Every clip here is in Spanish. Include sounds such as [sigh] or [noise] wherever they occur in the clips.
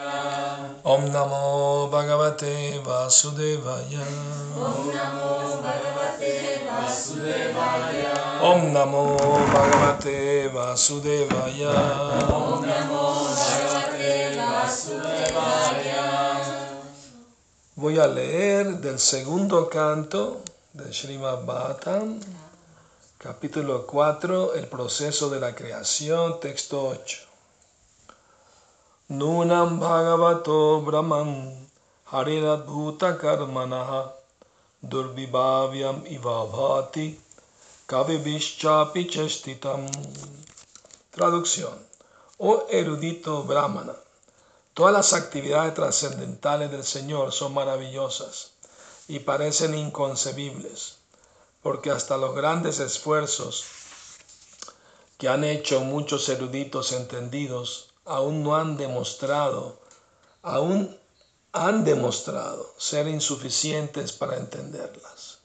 Om Namo Bhagavate Vasudevaya. Om Namo Bhagavate Vasudevaya. Om Namo Bhagavate Vasudevaya. Om Namo Bhagavate Vasudevaya. Voy a leer del segundo canto de Srimad Bhattan, capítulo 4, el proceso de la creación, texto 8. Nunam Bhagavato Brahman Harinadbhuta Karmanaha Durvibhavyam Ivabhati Kavibhishchapi Chestitam. Traducción. Oh erudito Brahmana, todas las actividades trascendentales del Señor son maravillosas y parecen inconcebibles, porque hasta los grandes esfuerzos que han hecho muchos eruditos entendidos aún no han demostrado, aún han demostrado ser insuficientes para entenderlas.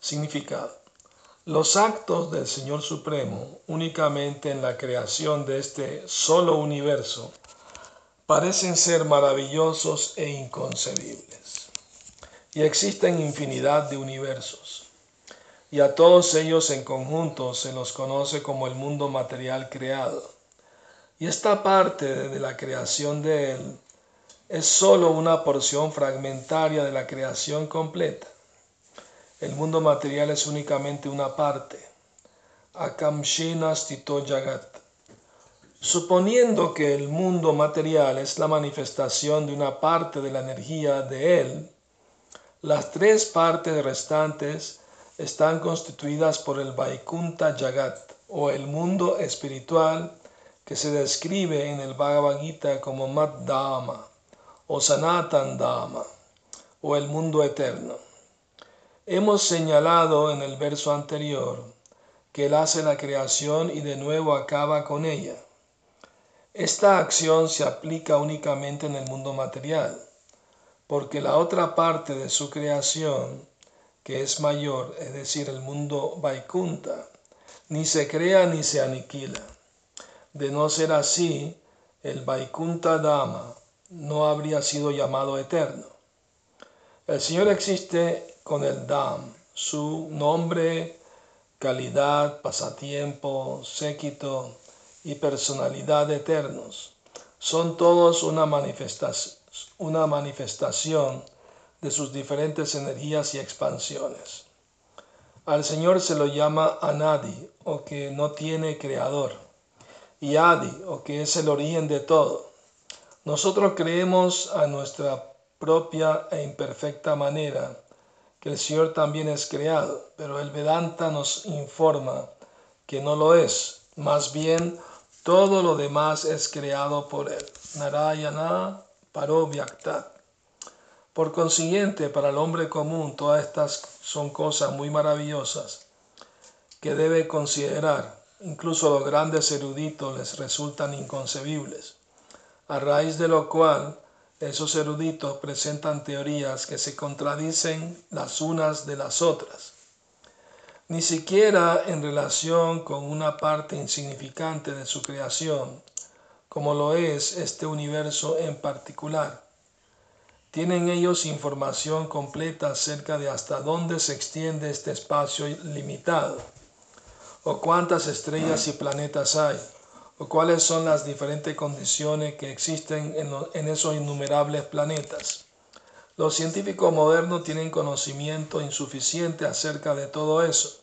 Significado. Los actos del Señor Supremo únicamente en la creación de este solo universo parecen ser maravillosos e inconcebibles. Y existen infinidad de universos. Y a todos ellos en conjunto se los conoce como el mundo material creado. Y esta parte de la creación de él es sólo una porción fragmentaria de la creación completa. El mundo material es únicamente una parte. Akamshina stito jagat. Suponiendo que el mundo material es la manifestación de una parte de la energía de él, las tres partes restantes están constituidas por el Vaikunta Jagat o el mundo espiritual que se describe en el Bhagavad Gita como Mat Dhamma o Sanatan Dhamma o el mundo eterno. Hemos señalado en el verso anterior que Él hace la creación y de nuevo acaba con ella. Esta acción se aplica únicamente en el mundo material, porque la otra parte de su creación, que es mayor, es decir, el mundo Vaikunta, ni se crea ni se aniquila. De no ser así, el Vaikunta Dhamma no habría sido llamado eterno. El Señor existe con el Dham, su nombre, calidad, pasatiempo, séquito y personalidad eternos. Son todos una manifestación, una manifestación de sus diferentes energías y expansiones. Al Señor se lo llama Anadi, o que no tiene creador, y Adi, o que es el origen de todo. Nosotros creemos a nuestra propia e imperfecta manera que el Señor también es creado, pero el Vedanta nos informa que no lo es, más bien todo lo demás es creado por él. Narayana Parovyaktat. Por consiguiente, para el hombre común, todas estas son cosas muy maravillosas que debe considerar. Incluso los grandes eruditos les resultan inconcebibles, a raíz de lo cual esos eruditos presentan teorías que se contradicen las unas de las otras, ni siquiera en relación con una parte insignificante de su creación, como lo es este universo en particular. Tienen ellos información completa acerca de hasta dónde se extiende este espacio limitado, o cuántas estrellas y planetas hay, o cuáles son las diferentes condiciones que existen en, esos innumerables planetas. Los científicos modernos tienen conocimiento insuficiente acerca de todo eso.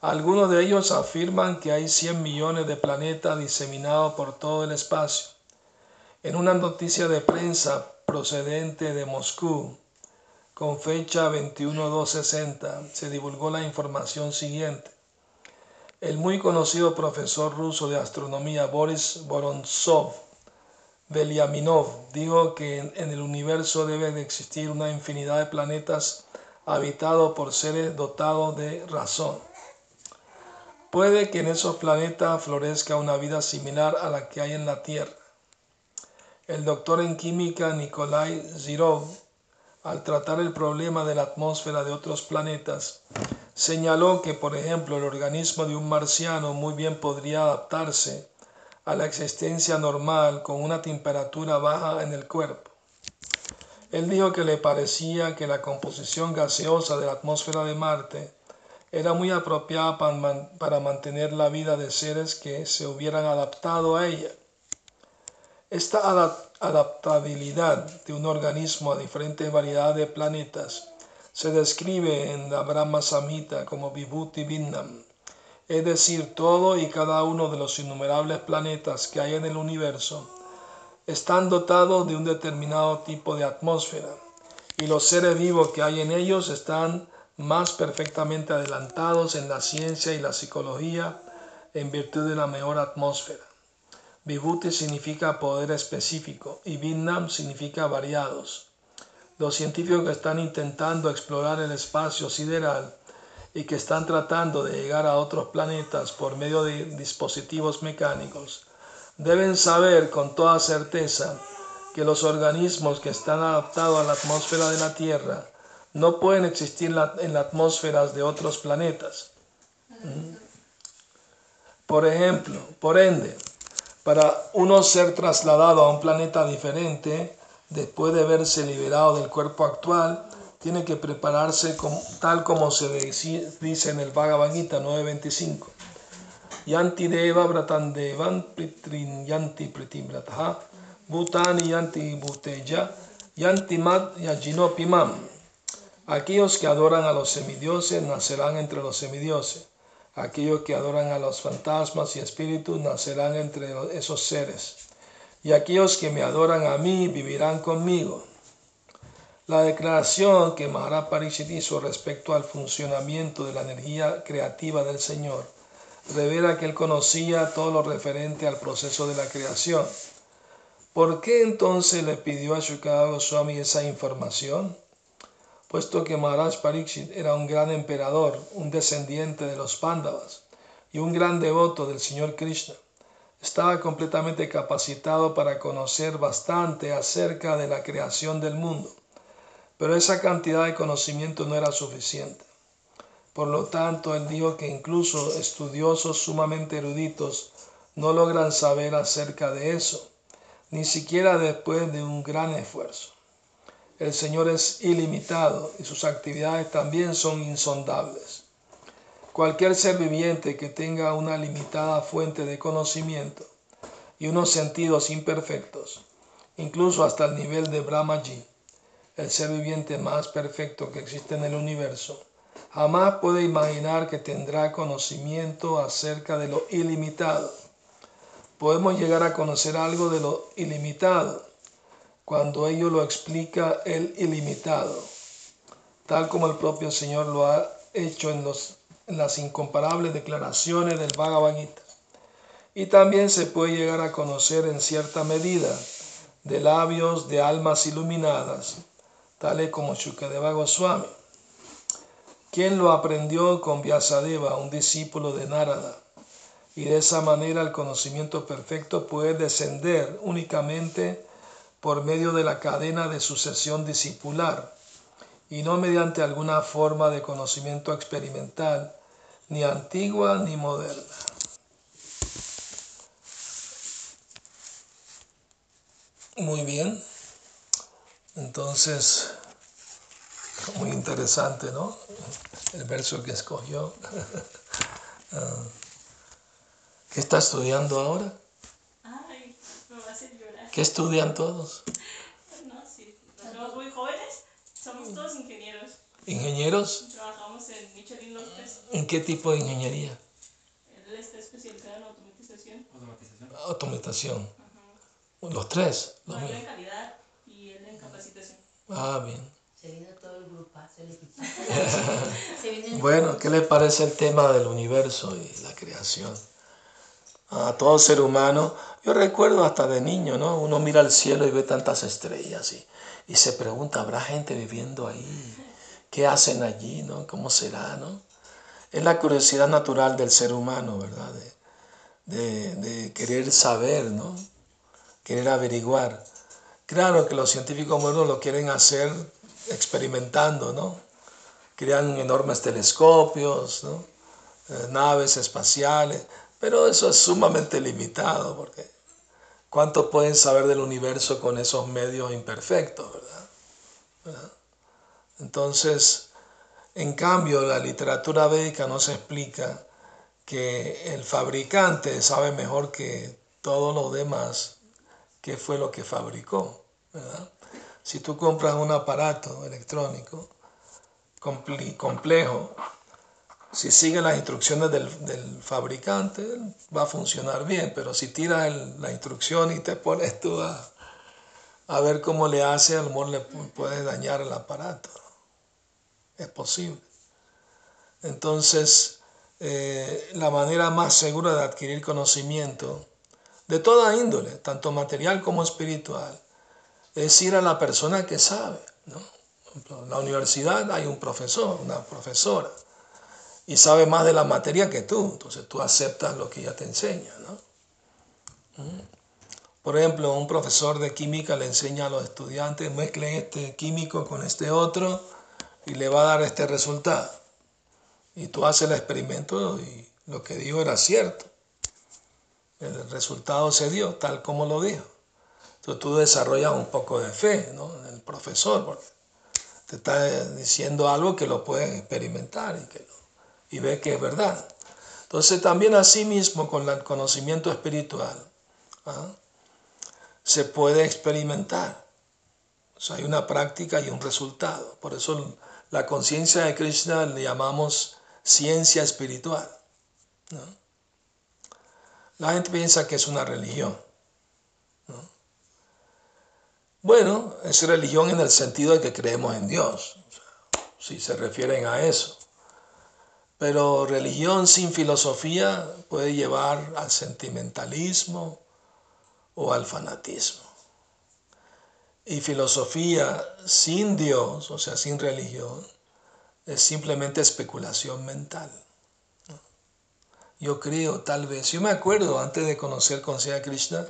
Algunos de ellos afirman que hay 100 millones de planetas diseminados por todo el espacio. En una noticia de prensa procedente de Moscú, con fecha 21-260, se divulgó la información siguiente. El muy conocido profesor ruso de astronomía Boris Vorontsov Veliaminov dijo que en el universo debe de existir una infinidad de planetas habitados por seres dotados de razón. Puede que en esos planetas florezca una vida similar a la que hay en la Tierra. El doctor en química Nikolai Zirov, al tratar el problema de la atmósfera de otros planetas, señaló que, por ejemplo, el organismo de un marciano muy bien podría adaptarse a la existencia normal con una temperatura baja en el cuerpo. Él dijo que le parecía que la composición gaseosa de la atmósfera de Marte era muy apropiada para mantener la vida de seres que se hubieran adaptado a ella. Esta adaptabilidad de un organismo a diferentes variedades de planetas se describe en la Brahma Samhita como Vibhuti Vinnam, es decir, todo y cada uno de los innumerables planetas que hay en el universo están dotados de un determinado tipo de atmósfera y los seres vivos que hay en ellos están más perfectamente adelantados en la ciencia y la psicología en virtud de la mejor atmósfera. Vibhuti significa poder específico y Vinnam significa variados. Los científicos que están intentando explorar el espacio sideral y que están tratando de llegar a otros planetas por medio de dispositivos mecánicos deben saber con toda certeza que los organismos que están adaptados a la atmósfera de la Tierra no pueden existir en las atmósferas de otros planetas. Por ejemplo, por ende, para uno ser trasladado a un planeta diferente, después de verse liberado del cuerpo actual, tiene que prepararse tal como se dice en el Bhagavad Gita 9.25. Yanti deva bratandevan pritrin yanti pritimrataha bhutani yanti bhuteya yanti mat yajinopimam. Aquellos que adoran a los semidioses nacerán entre los semidioses. Aquellos que adoran a los fantasmas y espíritus nacerán entre esos seres. Y aquellos que me adoran a mí vivirán conmigo. La declaración que Maharaj Parishit hizo respecto al funcionamiento de la energía creativa del Señor revela que él conocía todo lo referente al proceso de la creación. ¿Por qué entonces le pidió a Shukadeva Goswami esa información? Puesto que Maharaj Pariksit era un gran emperador, un descendiente de los Pándavas y un gran devoto del Señor Krishna. Estaba completamente capacitado para conocer bastante acerca de la creación del mundo, pero esa cantidad de conocimiento no era suficiente. Por lo tanto, él dijo que incluso estudiosos sumamente eruditos no logran saber acerca de eso, ni siquiera después de un gran esfuerzo. El Señor es ilimitado y sus actividades también son insondables. Cualquier ser viviente que tenga una limitada fuente de conocimiento y unos sentidos imperfectos, incluso hasta el nivel de Brahmaji, el ser viviente más perfecto que existe en el universo, jamás puede imaginar que tendrá conocimiento acerca de lo ilimitado. Podemos llegar a conocer algo de lo ilimitado cuando ello lo explica el ilimitado, tal como el propio Señor lo ha hecho en, los, las incomparables declaraciones del Bhagavad Gita. Y también se puede llegar a conocer en cierta medida de labios de almas iluminadas, tales como Shukadeva Goswami, quien lo aprendió con Vyasadeva, un discípulo de Narada. Y de esa manera el conocimiento perfecto puede descender únicamente por medio de la cadena de sucesión discipular y no mediante alguna forma de conocimiento experimental, ni antigua ni moderna. Muy bien, entonces, muy interesante, ¿no? El verso que escogió. [laughs] Ah. ¿Qué está estudiando ahora? ¿Qué estudian todos? No, sí. Somos muy jóvenes, somos todos ingenieros. ¿Ingenieros? Trabajamos en Michelin López. ¿En qué tipo de ingeniería? Él está especializado en automatización. Automatización. Automatización. Los tres. Los él en calidad y él en capacitación. Ah, bien. Se vino todo el grupo. [laughs] bueno, ¿qué le parece el tema del universo y la creación? A todo ser humano yo recuerdo hasta de niño, ¿no? Uno mira al cielo y ve tantas estrellas y, y se pregunta, ¿habrá gente viviendo ahí? ¿Qué hacen allí, no? ¿Cómo será, no? Es la curiosidad natural del ser humano, ¿verdad? De, de, querer saber, ¿no? Querer averiguar. Claro que los científicos modernos lo quieren hacer experimentando, ¿no? Crean enormes telescopios, ¿no? Eh, naves espaciales, Pero eso es sumamente limitado porque ¿cuánto pueden saber del universo con esos medios imperfectos, verdad? ¿Verdad? Entonces, en cambio, la literatura védica nos explica que el fabricante sabe mejor que todos los demás qué fue lo que fabricó. ¿verdad? Si tú compras un aparato electrónico complejo, si sigue las instrucciones del, fabricante, va a funcionar bien, pero si tiras la instrucción y te pones tú a, a ver cómo le hace, a lo mejor le puede dañar el aparato. Es posible. Entonces, eh, la manera más segura de adquirir conocimiento de toda índole, tanto material como espiritual, es ir a la persona que sabe. En la universidad hay un profesor, una profesora, y sabe más de la materia que tú, entonces tú aceptas lo que ella te enseña. ¿Mm? Por ejemplo, un profesor de química le enseña a los estudiantes, mezclen este químico con este otro y le va a dar este resultado. Y tú haces el experimento y lo que dijo era cierto. El resultado se dio tal como lo dijo. Entonces tú desarrollas un poco de fe ¿no? en el profesor, porque te está diciendo algo que lo puedes experimentar y, que y ves que es verdad. Entonces también así mismo con el conocimiento espiritual ¿ah? se puede experimentar. O sea, hay una práctica y un resultado. Por eso la conciencia de Krishna le llamamos ciencia espiritual. La gente piensa que es una religión. Bueno, es religión en el sentido de que creemos en Dios, si se refieren a eso. Pero religión sin filosofía puede llevar al sentimentalismo o al fanatismo. Y filosofía sin Dios, o sea, sin religión, es simplemente especulación mental. Yo creo, tal vez, yo me acuerdo antes de conocer Conciencia Krishna,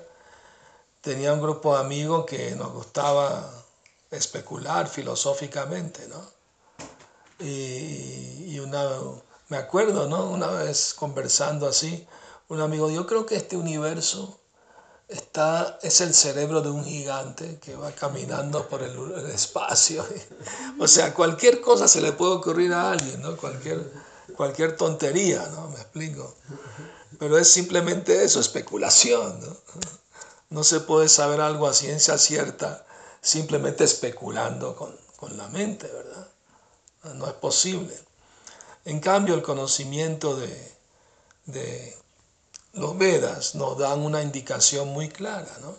tenía un grupo de amigos que nos gustaba especular filosóficamente, ¿no? Y, una, me acuerdo, ¿no? Una vez conversando así, un amigo, yo creo que este universo está, es el cerebro de un gigante que va caminando por el, espacio. [laughs] o sea, cualquier cosa se le puede ocurrir a alguien, ¿no? Cualquier, cualquier tontería, ¿no? Me explico. Pero es simplemente eso, especulación, ¿no? No se puede saber algo a ciencia cierta simplemente especulando con, con la mente, ¿verdad? No es posible. En cambio, el conocimiento de, de los Vedas nos dan una indicación muy clara, ¿no?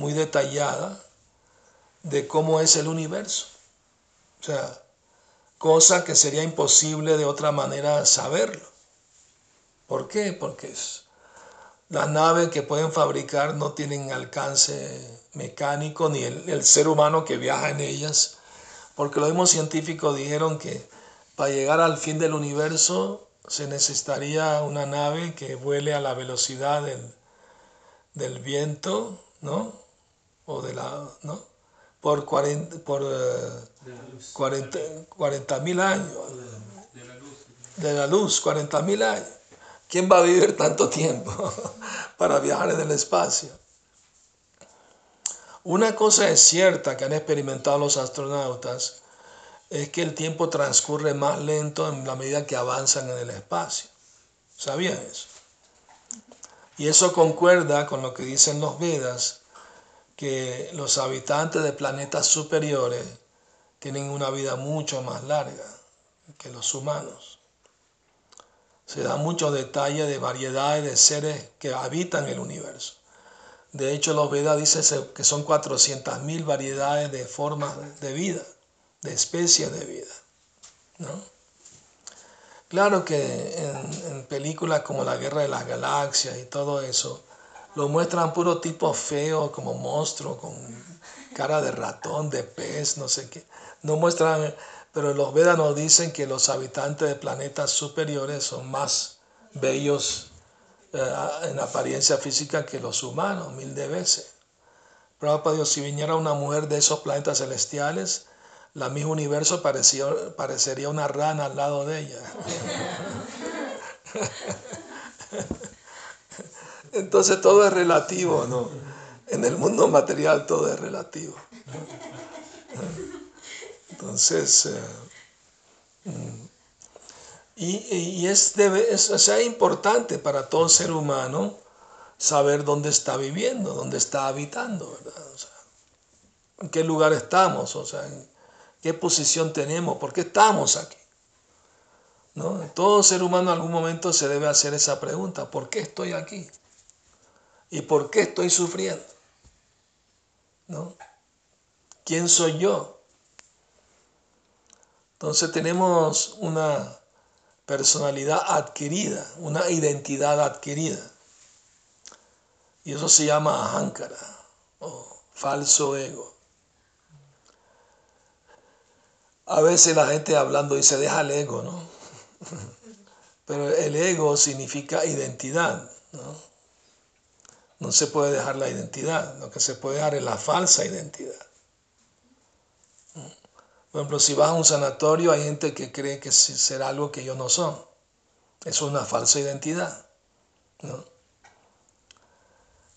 muy detallada de cómo es el universo. O sea, cosa que sería imposible de otra manera saberlo. ¿Por qué? Porque las naves que pueden fabricar no tienen alcance mecánico ni el, el ser humano que viaja en ellas, porque los mismos científicos dijeron que para llegar al fin del universo se necesitaría una nave que vuele a la velocidad del, viento, ¿no? O de la, ¿no? Por 40 por, 40 eh, años. De la luz, 40 mil años. ¿Quién va a vivir tanto tiempo [laughs] para viajar en el espacio? Una cosa es cierta que han experimentado los astronautas es que el tiempo transcurre más lento en la medida que avanzan en el espacio. ¿Sabían eso? Y eso concuerda con lo que dicen los Vedas, que los habitantes de planetas superiores tienen una vida mucho más larga que los humanos. Se da muchos detalles de variedades de seres que habitan el universo. De hecho, los Vedas dicen que son 400.000 variedades de formas de vida de especies de vida. ¿no? Claro que en, películas como La Guerra de las Galaxias y todo eso, lo muestran puro tipo feo, como monstruo, con cara de ratón, de pez, no sé qué. No muestran, pero los Vedas nos dicen que los habitantes de planetas superiores son más bellos eh, en apariencia física que los humanos, mil de veces. Para Dios, si viniera una mujer de esos planetas celestiales, la misma universo parecería una rana al lado de ella. Entonces todo es relativo, ¿no? En el mundo material todo es relativo. Entonces, eh, mm, y, es, debe, sea, importante para todo ser humano saber dónde está viviendo, dónde está habitando, ¿verdad? en qué lugar estamos, o sea, en qué posición tenemos, por qué estamos aquí. ¿No? Todo ser humano en algún momento se debe hacer esa pregunta, ¿por qué estoy aquí? ¿Y por qué estoy sufriendo? ¿No? ¿Quién soy yo? Entonces tenemos una personalidad adquirida, una identidad adquirida. Y eso se llama ahankara o falso ego. A veces la gente hablando dice, deja el ego, ¿no? [laughs] Pero el ego significa identidad, ¿no? No se puede dejar la identidad, lo que se puede dejar es la falsa identidad. Por ejemplo, si vas a un sanatorio hay gente que cree que será algo que ellos no son. Es una falsa identidad. ¿no?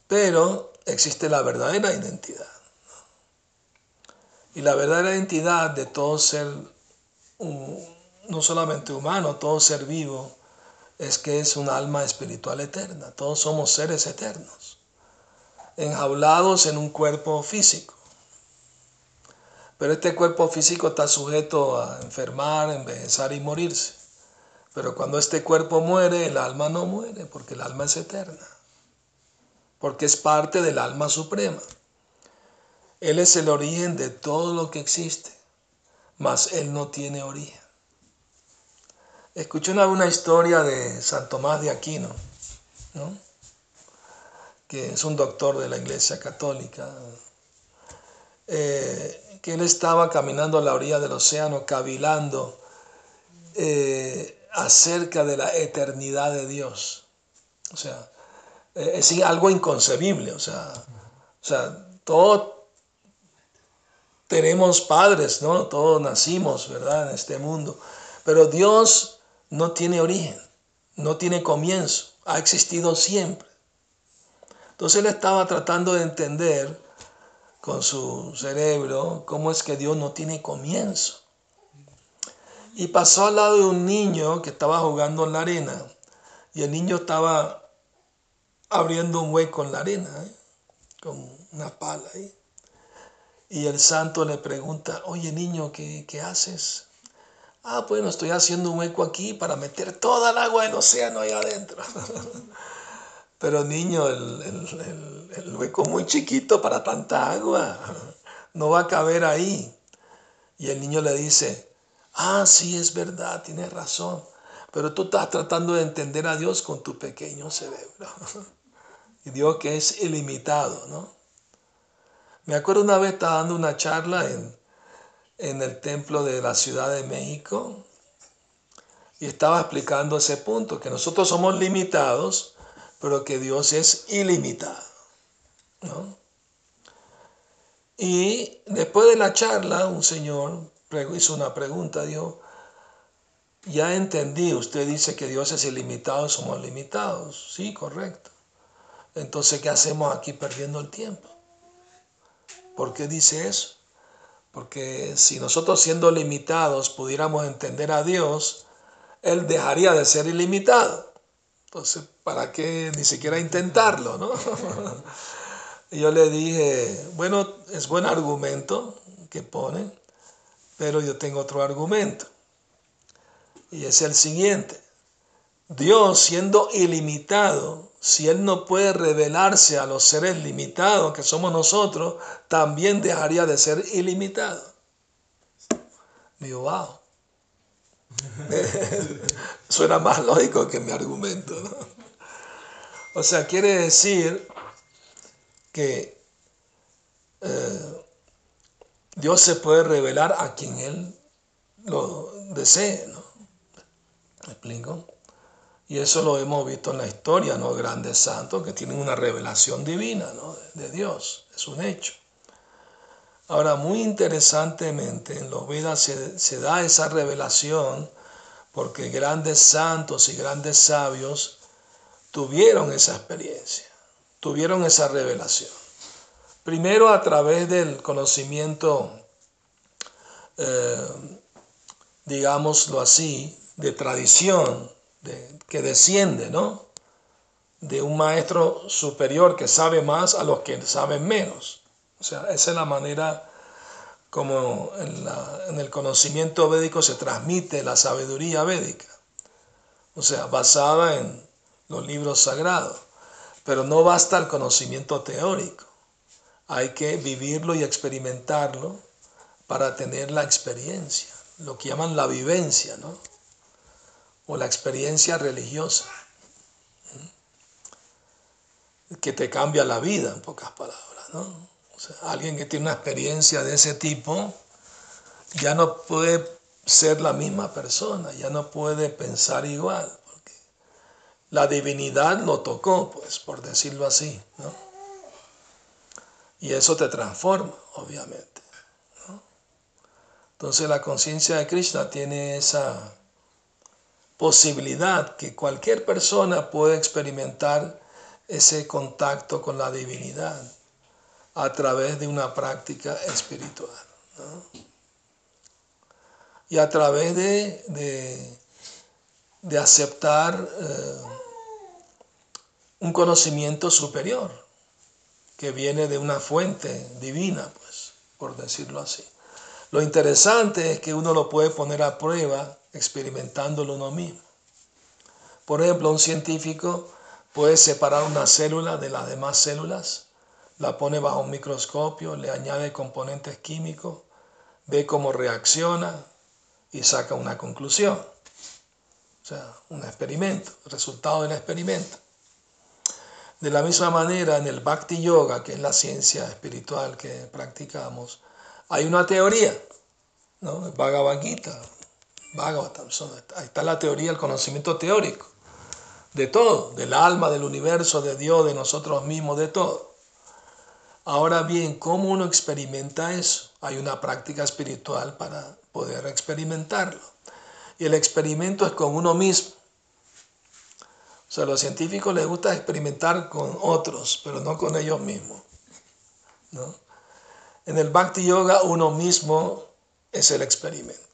Pero existe la verdadera identidad. Y la verdadera identidad de todo ser, no solamente humano, todo ser vivo, es que es un alma espiritual eterna. Todos somos seres eternos, enjaulados en un cuerpo físico. Pero este cuerpo físico está sujeto a enfermar, envejecer y morirse. Pero cuando este cuerpo muere, el alma no muere, porque el alma es eterna. Porque es parte del alma suprema. Él es el origen de todo lo que existe, mas Él no tiene origen. Escuché una, historia de San Tomás de Aquino, que es un doctor de la Iglesia Católica, eh, que él estaba caminando a la orilla del océano, cavilando eh, acerca de la eternidad de Dios. O sea, eh, es algo inconcebible, o sea, o sea, todo tenemos padres, ¿no? Todos nacimos, ¿verdad? En este mundo. Pero Dios no tiene origen, no tiene comienzo, ha existido siempre. Entonces él estaba tratando de entender con su cerebro cómo es que Dios no tiene comienzo. Y pasó al lado de un niño que estaba jugando en la arena. Y el niño estaba abriendo un hueco en la arena, ¿eh? con una pala ahí. Y el santo le pregunta, oye niño, ¿qué, haces? Ah, bueno, estoy haciendo un hueco aquí para meter toda el agua del océano ahí adentro. [laughs] Pero niño, el, el, hueco muy chiquito para tanta agua, no va a caber ahí. Y el niño le dice, ah, sí, es verdad, tienes razón. Pero tú estás tratando de entender a Dios con tu pequeño cerebro. [laughs] Y Dios que es ilimitado, ¿no? Me acuerdo una vez estaba dando una charla en, en el templo de la Ciudad de México y estaba explicando ese punto, que nosotros somos limitados, pero que Dios es ilimitado. ¿no? Y después de la charla, un señor hizo una pregunta, dijo, ya entendí, usted dice que Dios es ilimitado, somos limitados. Sí, correcto. Entonces, ¿qué hacemos aquí perdiendo el tiempo? ¿Por qué dice eso? Porque si nosotros siendo limitados pudiéramos entender a Dios, Él dejaría de ser ilimitado. Entonces, ¿para qué ni siquiera intentarlo? ¿no? [laughs] yo le dije, bueno, es buen argumento que pone, pero yo tengo otro argumento. Y es el siguiente. Dios siendo ilimitado, si Él no puede revelarse a los seres limitados que somos nosotros, también dejaría de ser ilimitado. Digo, wow. [laughs] Suena más lógico que mi argumento. ¿no? O sea, quiere decir que eh, Dios se puede revelar a quien Él lo desee. ¿no? ¿Me explico? Y eso lo hemos visto en la historia, ¿no? Grandes santos que tienen una revelación divina, ¿no? De Dios, es un hecho. Ahora, muy interesantemente, en los Vedas se, da esa revelación porque grandes santos y grandes sabios tuvieron esa experiencia, tuvieron esa revelación. Primero a través del conocimiento, eh, digámoslo así, de tradición, de, que desciende, ¿no? De un maestro superior que sabe más a los que saben menos. O sea, esa es la manera como en, en el conocimiento védico se transmite la sabiduría védica. O sea, basada en los libros sagrados. Pero no basta el conocimiento teórico. Hay que vivirlo y experimentarlo para tener la experiencia, lo que llaman la vivencia, ¿no? O la experiencia religiosa, que te cambia la vida, en pocas palabras, ¿no? Alguien que tiene una experiencia de ese tipo ya no puede ser la misma persona, ya no puede pensar igual la divinidad lo tocó, pues, por decirlo así, ¿no? Y eso te transforma, obviamente. Entonces la conciencia de Krishna tiene esa posibilidad que cualquier persona puede experimentar ese contacto con la divinidad a través de una práctica espiritual. Y a través de, de, de aceptar eh, un conocimiento superior que viene de una fuente divina, pues, por decirlo así. Lo interesante es que uno lo puede poner a prueba experimentándolo uno mismo. Por ejemplo, un científico puede separar una célula de las demás células, la pone bajo un microscopio, le añade componentes químicos, ve cómo reacciona y saca una conclusión. O sea, un experimento, resultado del experimento. De la misma manera, en el Bhakti Yoga, que es la ciencia espiritual que practicamos, hay una teoría, ¿no? Bhagavad Gita, Bhagavatam, ahí está la teoría, el conocimiento teórico de todo, del alma, del universo, de Dios, de nosotros mismos, de todo. Ahora bien, ¿cómo uno experimenta eso? Hay una práctica espiritual para poder experimentarlo. Y el experimento es con uno mismo. O sea, a los científicos les gusta experimentar con otros, pero no con ellos mismos. ¿no? En el Bhakti Yoga uno mismo es el experimento.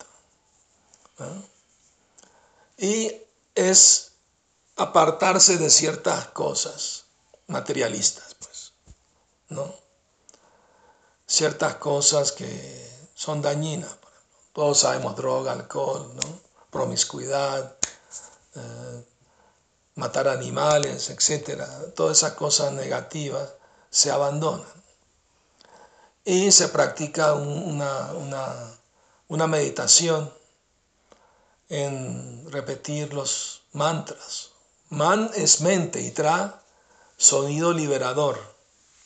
Y es apartarse de ciertas cosas materialistas, pues, ¿no? Ciertas cosas que son dañinas. Todos sabemos droga, alcohol, promiscuidad, eh, matar animales, etcétera, todas esas cosas negativas se abandonan. Y se practica una, una meditación en repetir los mantras. Man es mente y tra, sonido liberador.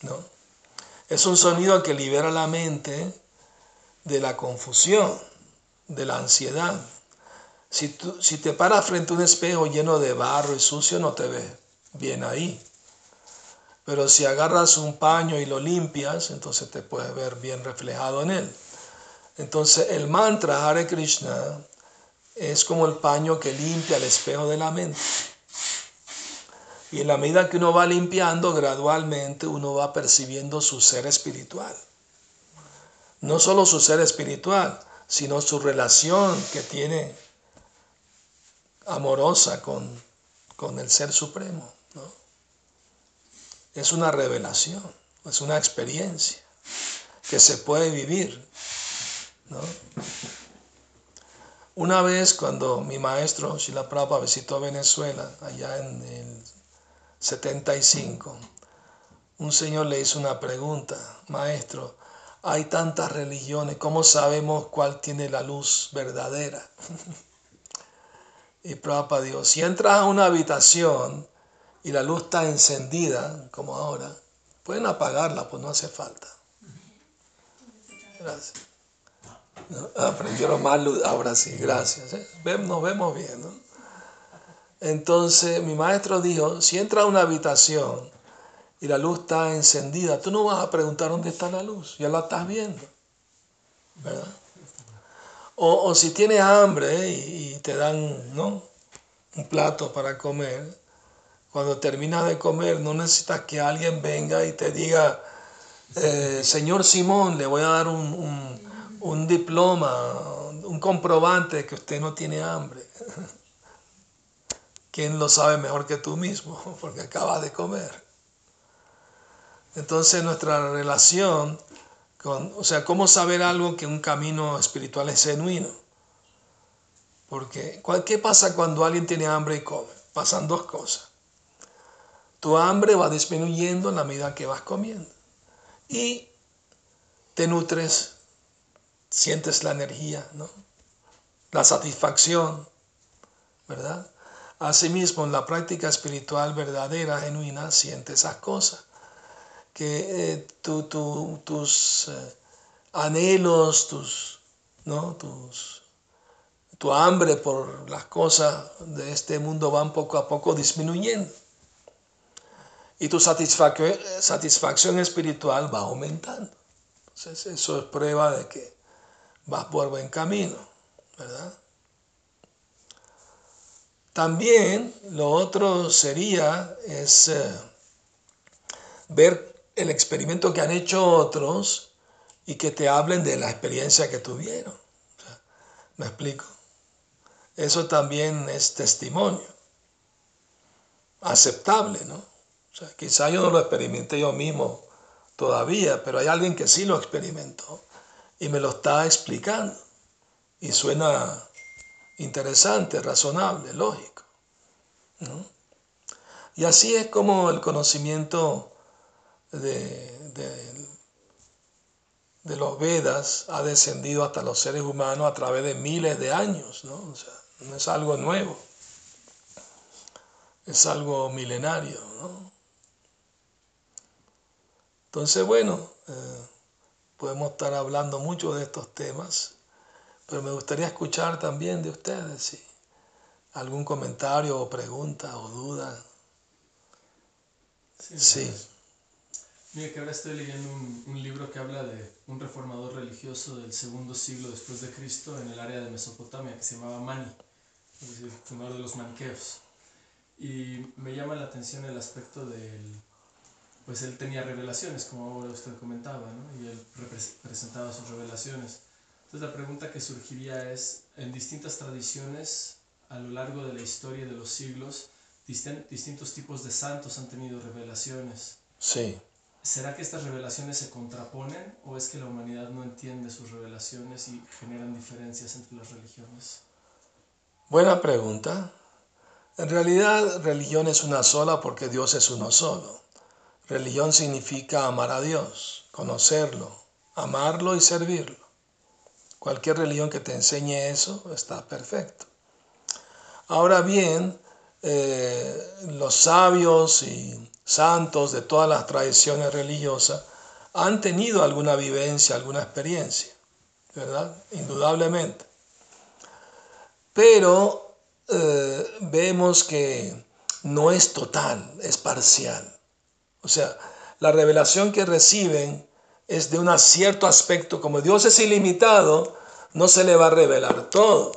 ¿no? Es un sonido que libera la mente de la confusión, de la ansiedad, si, si te paras frente a un espejo lleno de barro y sucio, no te ves bien ahí. Pero si agarras un paño y lo limpias, entonces te puedes ver bien reflejado en él. Entonces el mantra Hare Krishna es como el paño que limpia el espejo de la mente. Y en la medida que uno va limpiando, gradualmente uno va percibiendo su ser espiritual. No solo su ser espiritual, sino su relación que tiene amorosa con, con el Ser Supremo. ¿no? Es una revelación, es una experiencia que se puede vivir. ¿no? Una vez cuando mi maestro Shila Prabhupada visitó Venezuela, allá en el 75, un señor le hizo una pregunta, maestro, hay tantas religiones, ¿cómo sabemos cuál tiene la luz verdadera? [laughs] Y Prabhupada dijo, si entras a una habitación y la luz está encendida, como ahora, pueden apagarla, pues no hace falta. Gracias. Aprendieron más ahora sí, gracias. ¿eh? Nos vemos bien, ¿no? Entonces mi maestro dijo, si entras a una habitación y la luz está encendida, tú no vas a preguntar dónde está la luz, ya la estás viendo, ¿verdad? O, si tienes hambre y, te dan ¿no? un plato para comer, Cuando terminas de comer, no necesitas que alguien venga y te diga, eh, señor Simón, le voy a dar un, un diploma, un comprobante de que usted no tiene hambre. [laughs] ¿Quién lo sabe mejor que tú mismo? [laughs] Porque acabas de comer. Entonces nuestra relación con, o sea, ¿cómo saber algo que un camino espiritual es genuino? Porque, ¿qué pasa cuando alguien tiene hambre y come? Pasan dos cosas. Tu hambre va disminuyendo en la medida que vas comiendo. Y te nutres, sientes la energía, ¿no? La satisfacción, ¿verdad? Asimismo, en la práctica espiritual verdadera, genuina, sientes esas cosas. Que eh, tus eh, anhelos, tus, ¿no? tus tu hambre por las cosas de este mundo van poco a poco disminuyendo. Y tu satisfacción espiritual va aumentando. Entonces eso es prueba de que vas por buen camino, ¿verdad? También lo otro sería es eh, ver el experimento que han hecho otros y que te hablen de la experiencia que tuvieron. ¿Me explico? eso también es testimonio. Aceptable, ¿no? O sea, quizá yo no lo experimenté yo mismo todavía, pero hay alguien que sí lo experimentó y me lo está explicando. Y suena interesante, razonable, lógico. Y así es como el conocimiento de, de, de, los Vedas ha descendido hasta los seres humanos a través de miles de años. ¿no? O sea, no es algo nuevo, es algo milenario. ¿no? Entonces, bueno, eh, podemos estar hablando mucho de estos temas, pero me gustaría escuchar también de ustedes, si algún comentario o pregunta o duda. Sí. sí. Mira que ahora estoy leyendo un, un, libro que habla de un reformador religioso del segundo siglo después de Cristo en el área de Mesopotamia que se llamaba Mani es decir, fundador de los maniqueos. Y me llama la atención el aspecto del, pues él tenía revelaciones, como ahora usted comentaba, ¿no? y él presentaba sus revelaciones. Entonces la pregunta que surgiría es, en distintas tradiciones, a lo largo de la historia de los siglos, distintos tipos de santos han tenido revelaciones. Sí. ¿Será que estas revelaciones se contraponen o es que la humanidad no entiende sus revelaciones y generan diferencias entre las religiones? Buena pregunta. En realidad, religión es una sola porque Dios es uno solo. Religión significa amar a Dios, conocerlo, amarlo y servirlo. Cualquier religión que te enseñe eso está perfecto. Ahora bien, eh, los sabios y santos de todas las tradiciones religiosas han tenido alguna vivencia, alguna experiencia, ¿verdad? Indudablemente. Pero eh, vemos que no es total, es parcial. O sea, la revelación que reciben es de un cierto aspecto. Como Dios es ilimitado, no se le va a revelar todo.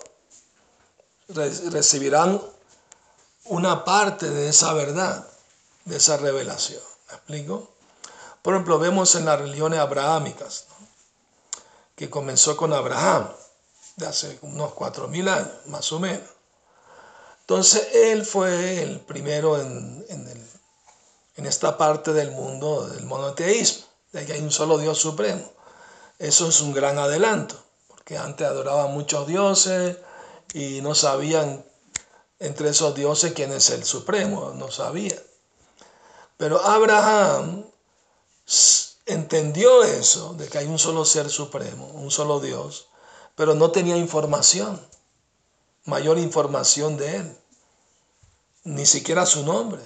recibirán una parte de esa verdad, de esa revelación. ¿Me explico? Por ejemplo, vemos en las religiones abrahámicas, que comenzó con Abraham de hace unos cuatro mil años, más o menos. Entonces él fue el primero en, en, esta parte del mundo del monoteísmo, de que hay un solo Dios supremo. Eso es un gran adelanto, porque antes adoraban muchos dioses y no sabían entre esos dioses quién es el supremo, no sabían. Pero Abraham entendió eso, de que hay un solo ser supremo, un solo Dios, pero no tenía información, mayor información de él, ni siquiera su nombre,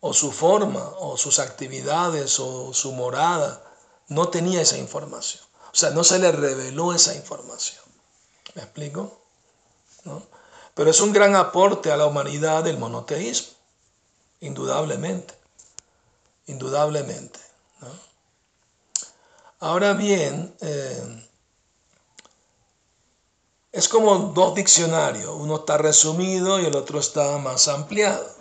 o su forma, o sus actividades, o su morada, no tenía esa información. O sea, no se le reveló esa información. ¿Me explico? Pero es un gran aporte a la humanidad del monoteísmo, indudablemente, indudablemente. Ahora bien, eh, es como dos diccionarios, uno está resumido y el otro está más ampliado.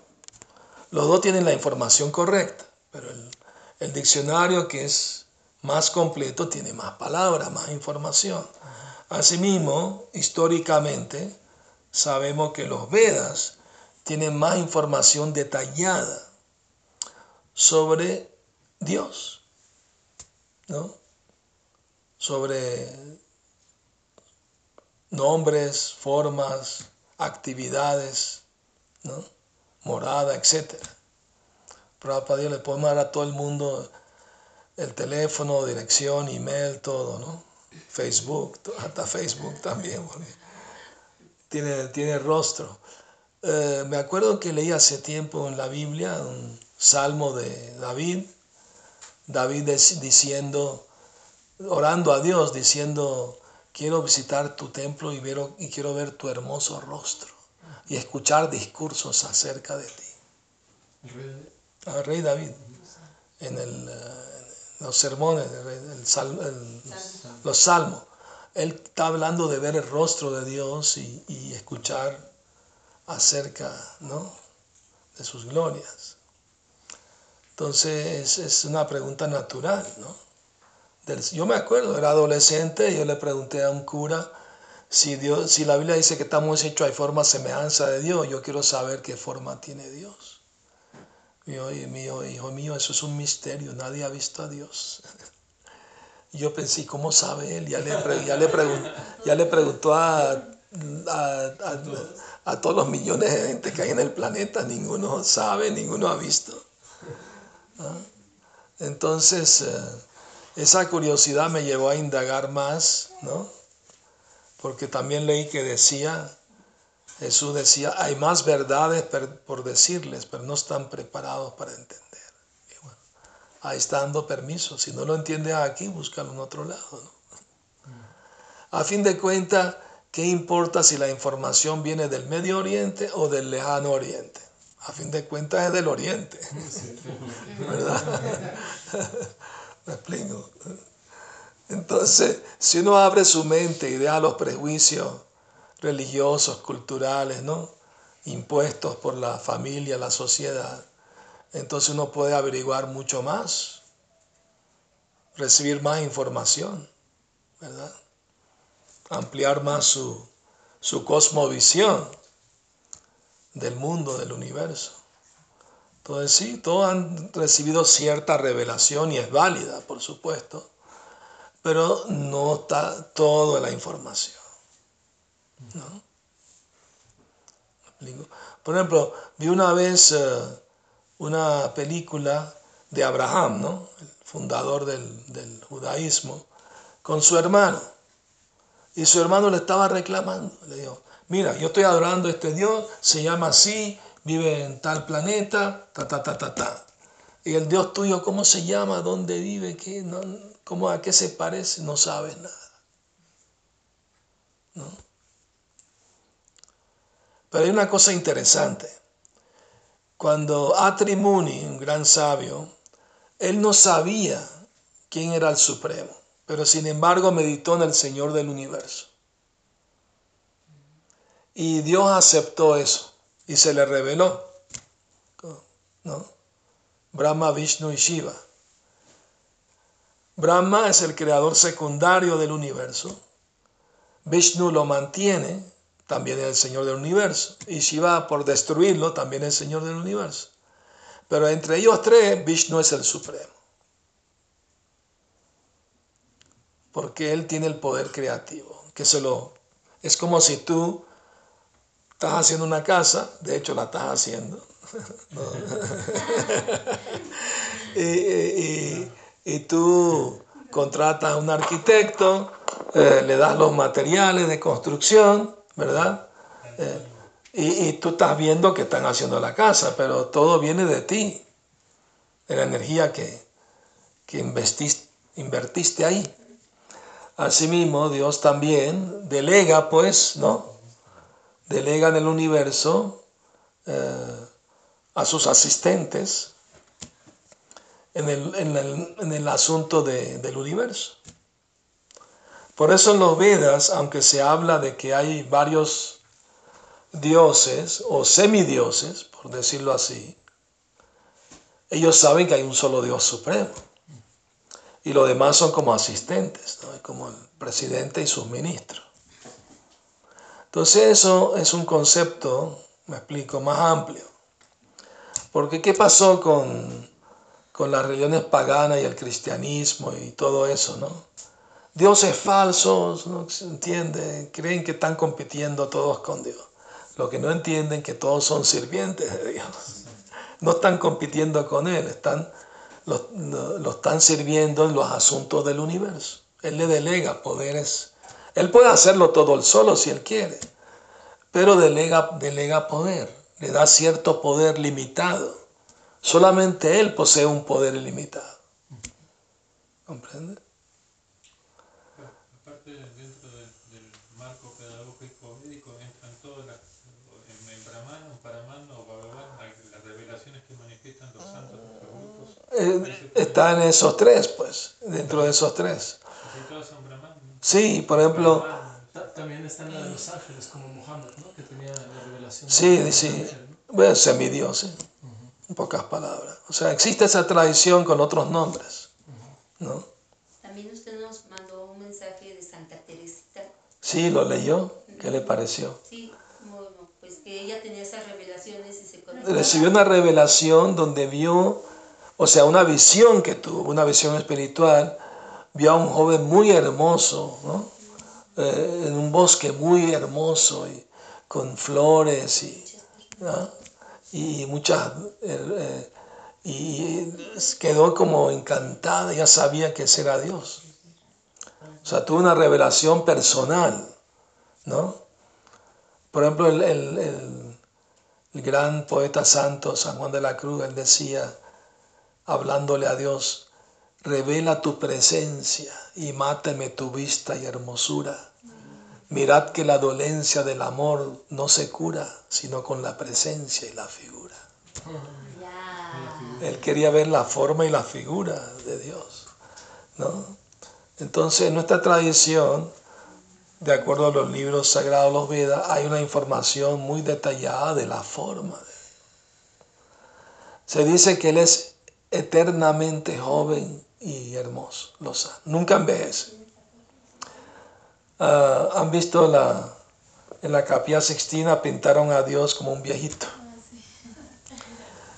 Los dos tienen la información correcta, pero el, diccionario que es más completo tiene más palabras, más información. Asimismo, históricamente, sabemos que los Vedas tienen más información detallada sobre Dios, ¿no? Sobre nombres, formas, actividades, ¿no? Morada, etc. Pero para Dios le podemos dar a todo el mundo el teléfono, dirección, email, todo, ¿no? Facebook, hasta Facebook también, tiene, tiene rostro. Eh, me acuerdo que leí hace tiempo en la Biblia un salmo de David, David diciendo, orando a Dios, diciendo, quiero visitar tu templo y quiero ver tu hermoso rostro y escuchar discursos acerca de ti. ¿El rey, el rey David, en el, eh, los sermones, los salmos. Él está hablando de ver el rostro de Dios y, escuchar acerca ¿no? de sus glorias. Entonces es una pregunta natural. ¿no? yo me acuerdo, era adolescente y yo le pregunté a un cura si, Dios, si la Biblia dice que estamos hechos a forma semejanza de Dios, yo quiero saber qué forma tiene Dios. Mío, hijo mío, eso es un misterio, nadie ha visto a Dios. [laughs] yo pensé, ¿cómo sabe él? Ya le, ya le, ya le preguntó a, a, todos los millones de gente que hay en el planeta, ninguno sabe, ninguno ha visto. ¿Ah? Entonces, eh, esa curiosidad me llevó a indagar más, ¿no? Porque también leí que decía Jesús decía, hay más verdades por decirles, pero no están preparados para entender. ahí está dando permiso. Si no lo entiendes aquí, búscalo en otro lado. A fin de cuentas, ¿qué importa si la información viene del Medio Oriente o del Lejano Oriente? A fin de cuentas es del Oriente. [laughs] ¿Verdad? [laughs] ¿Me explico? Entonces, si uno abre su mente y deja los prejuicios, religiosos, culturales, ¿no? impuestos por la familia, la sociedad. Entonces uno puede averiguar mucho más, recibir más información, ¿verdad? Ampliar más su, su cosmovisión del mundo, del universo. Entonces sí, todos han recibido cierta revelación y es válida, por supuesto, pero no está toda la información. ¿no? Por ejemplo, vi una vez eh, una película de Abraham, ¿no? el fundador del, judaísmo, con su hermano. Y su hermano le estaba reclamando. Le dijo, mira, yo estoy adorando a este Dios, se llama así, vive en tal planeta, ta, ta, ta, ta, ta. Y el Dios tuyo, ¿cómo se llama? ¿Dónde vive? ¿Qué? No, ¿Cómo a qué se parece? No sabes nada. ¿No? Pero hay una cosa interesante. Cuando Atrimuni, un gran sabio, él no sabía quién era el Supremo, pero sin embargo meditó en el Señor del universo. Y Dios aceptó eso y se le reveló. ¿no? Brahma, Vishnu y Shiva. Brahma es el creador secundario del universo. Vishnu lo mantiene también es el Señor del universo. Y Shiva, por destruirlo, también es el Señor del universo. Pero entre ellos tres, Vishnu es el supremo. Porque él tiene el poder creativo. Que se lo, es como si tú estás haciendo una casa, de hecho la estás haciendo. Y, tú contratas a un arquitecto, eh, le das los materiales de construcción ¿verdad? Eh, y, tú estás viendo que están haciendo la casa, pero todo viene de ti, de la energía que, que invertiste ahí. Asimismo, Dios también delega, pues, ¿no? Delega en el universo eh, a sus asistentes en el, asunto del universo. Por eso en los Vedas, aunque se habla de que hay varios dioses o semidioses, por decirlo así, ellos saben que hay un solo Dios supremo. Y los demás son como asistentes, como el presidente y sus ministros. Entonces eso es un concepto, me explico, más amplio. Porque ¿qué pasó con, con las religiones paganas y el cristianismo y todo eso, no? Dios es falso, no se entiende, creen que están compitiendo todos con Dios. Lo que no entienden que todos son sirvientes de Dios. No están compitiendo con Él, están, lo, lo están sirviendo en los asuntos del universo. Él le delega poderes. Él puede hacerlo todo él solo si Él quiere, pero delega, delega poder, le da cierto poder limitado. Solamente Él posee un poder ilimitado. ¿Comprende? Aparte, dentro del, del marco pedagógico médico entran todas las, en Brahman, Paraman o Bhagavan, las revelaciones que manifiestan los santos de los grupos. Eh, está en esos tres, pues, dentro de esos tres. Sí, por ejemplo, También está en la de los ángeles, como Muhammad, ¿no? Que tenía la revelación. sí, de sí, ángel, ¿no? bueno, semidios, sí, en pocas palabras. O sea, existe esa tradición con otros nombres, ¿no? También usted nos mandó un mensaje de Santa Teresita. Sí, lo leyó, ¿qué le pareció? Sí, bueno, pues que ella tenía esas revelaciones y se conectaba. Recibió una revelación donde vio, o sea, una visión que tuvo, una visión espiritual, vio a un joven muy hermoso, ¿no? Eh, en un bosque muy hermoso y con flores y, y muchas eh, eh, y quedó como encantada, ya sabía que ese era Dios. O sea, tuvo una revelación personal, ¿no? Por ejemplo, el, el- el- el gran poeta santo San Juan de la Cruz, él decía, hablándole a Dios, revela tu presencia y máteme tu vista y hermosura. Mirad que la dolencia del amor no se cura, sino con la presencia y la figura. Él quería ver la forma y la figura de Dios. ¿no? Entonces, en nuestra tradición, de acuerdo a los libros sagrados, los Vedas, hay una información muy detallada de la forma. de- Se dice que Él es eternamente joven y hermoso, lo sabe, nunca envejece. Ah, ¿Han visto la, en la capilla sixtina pintaron a Dios como un viejito?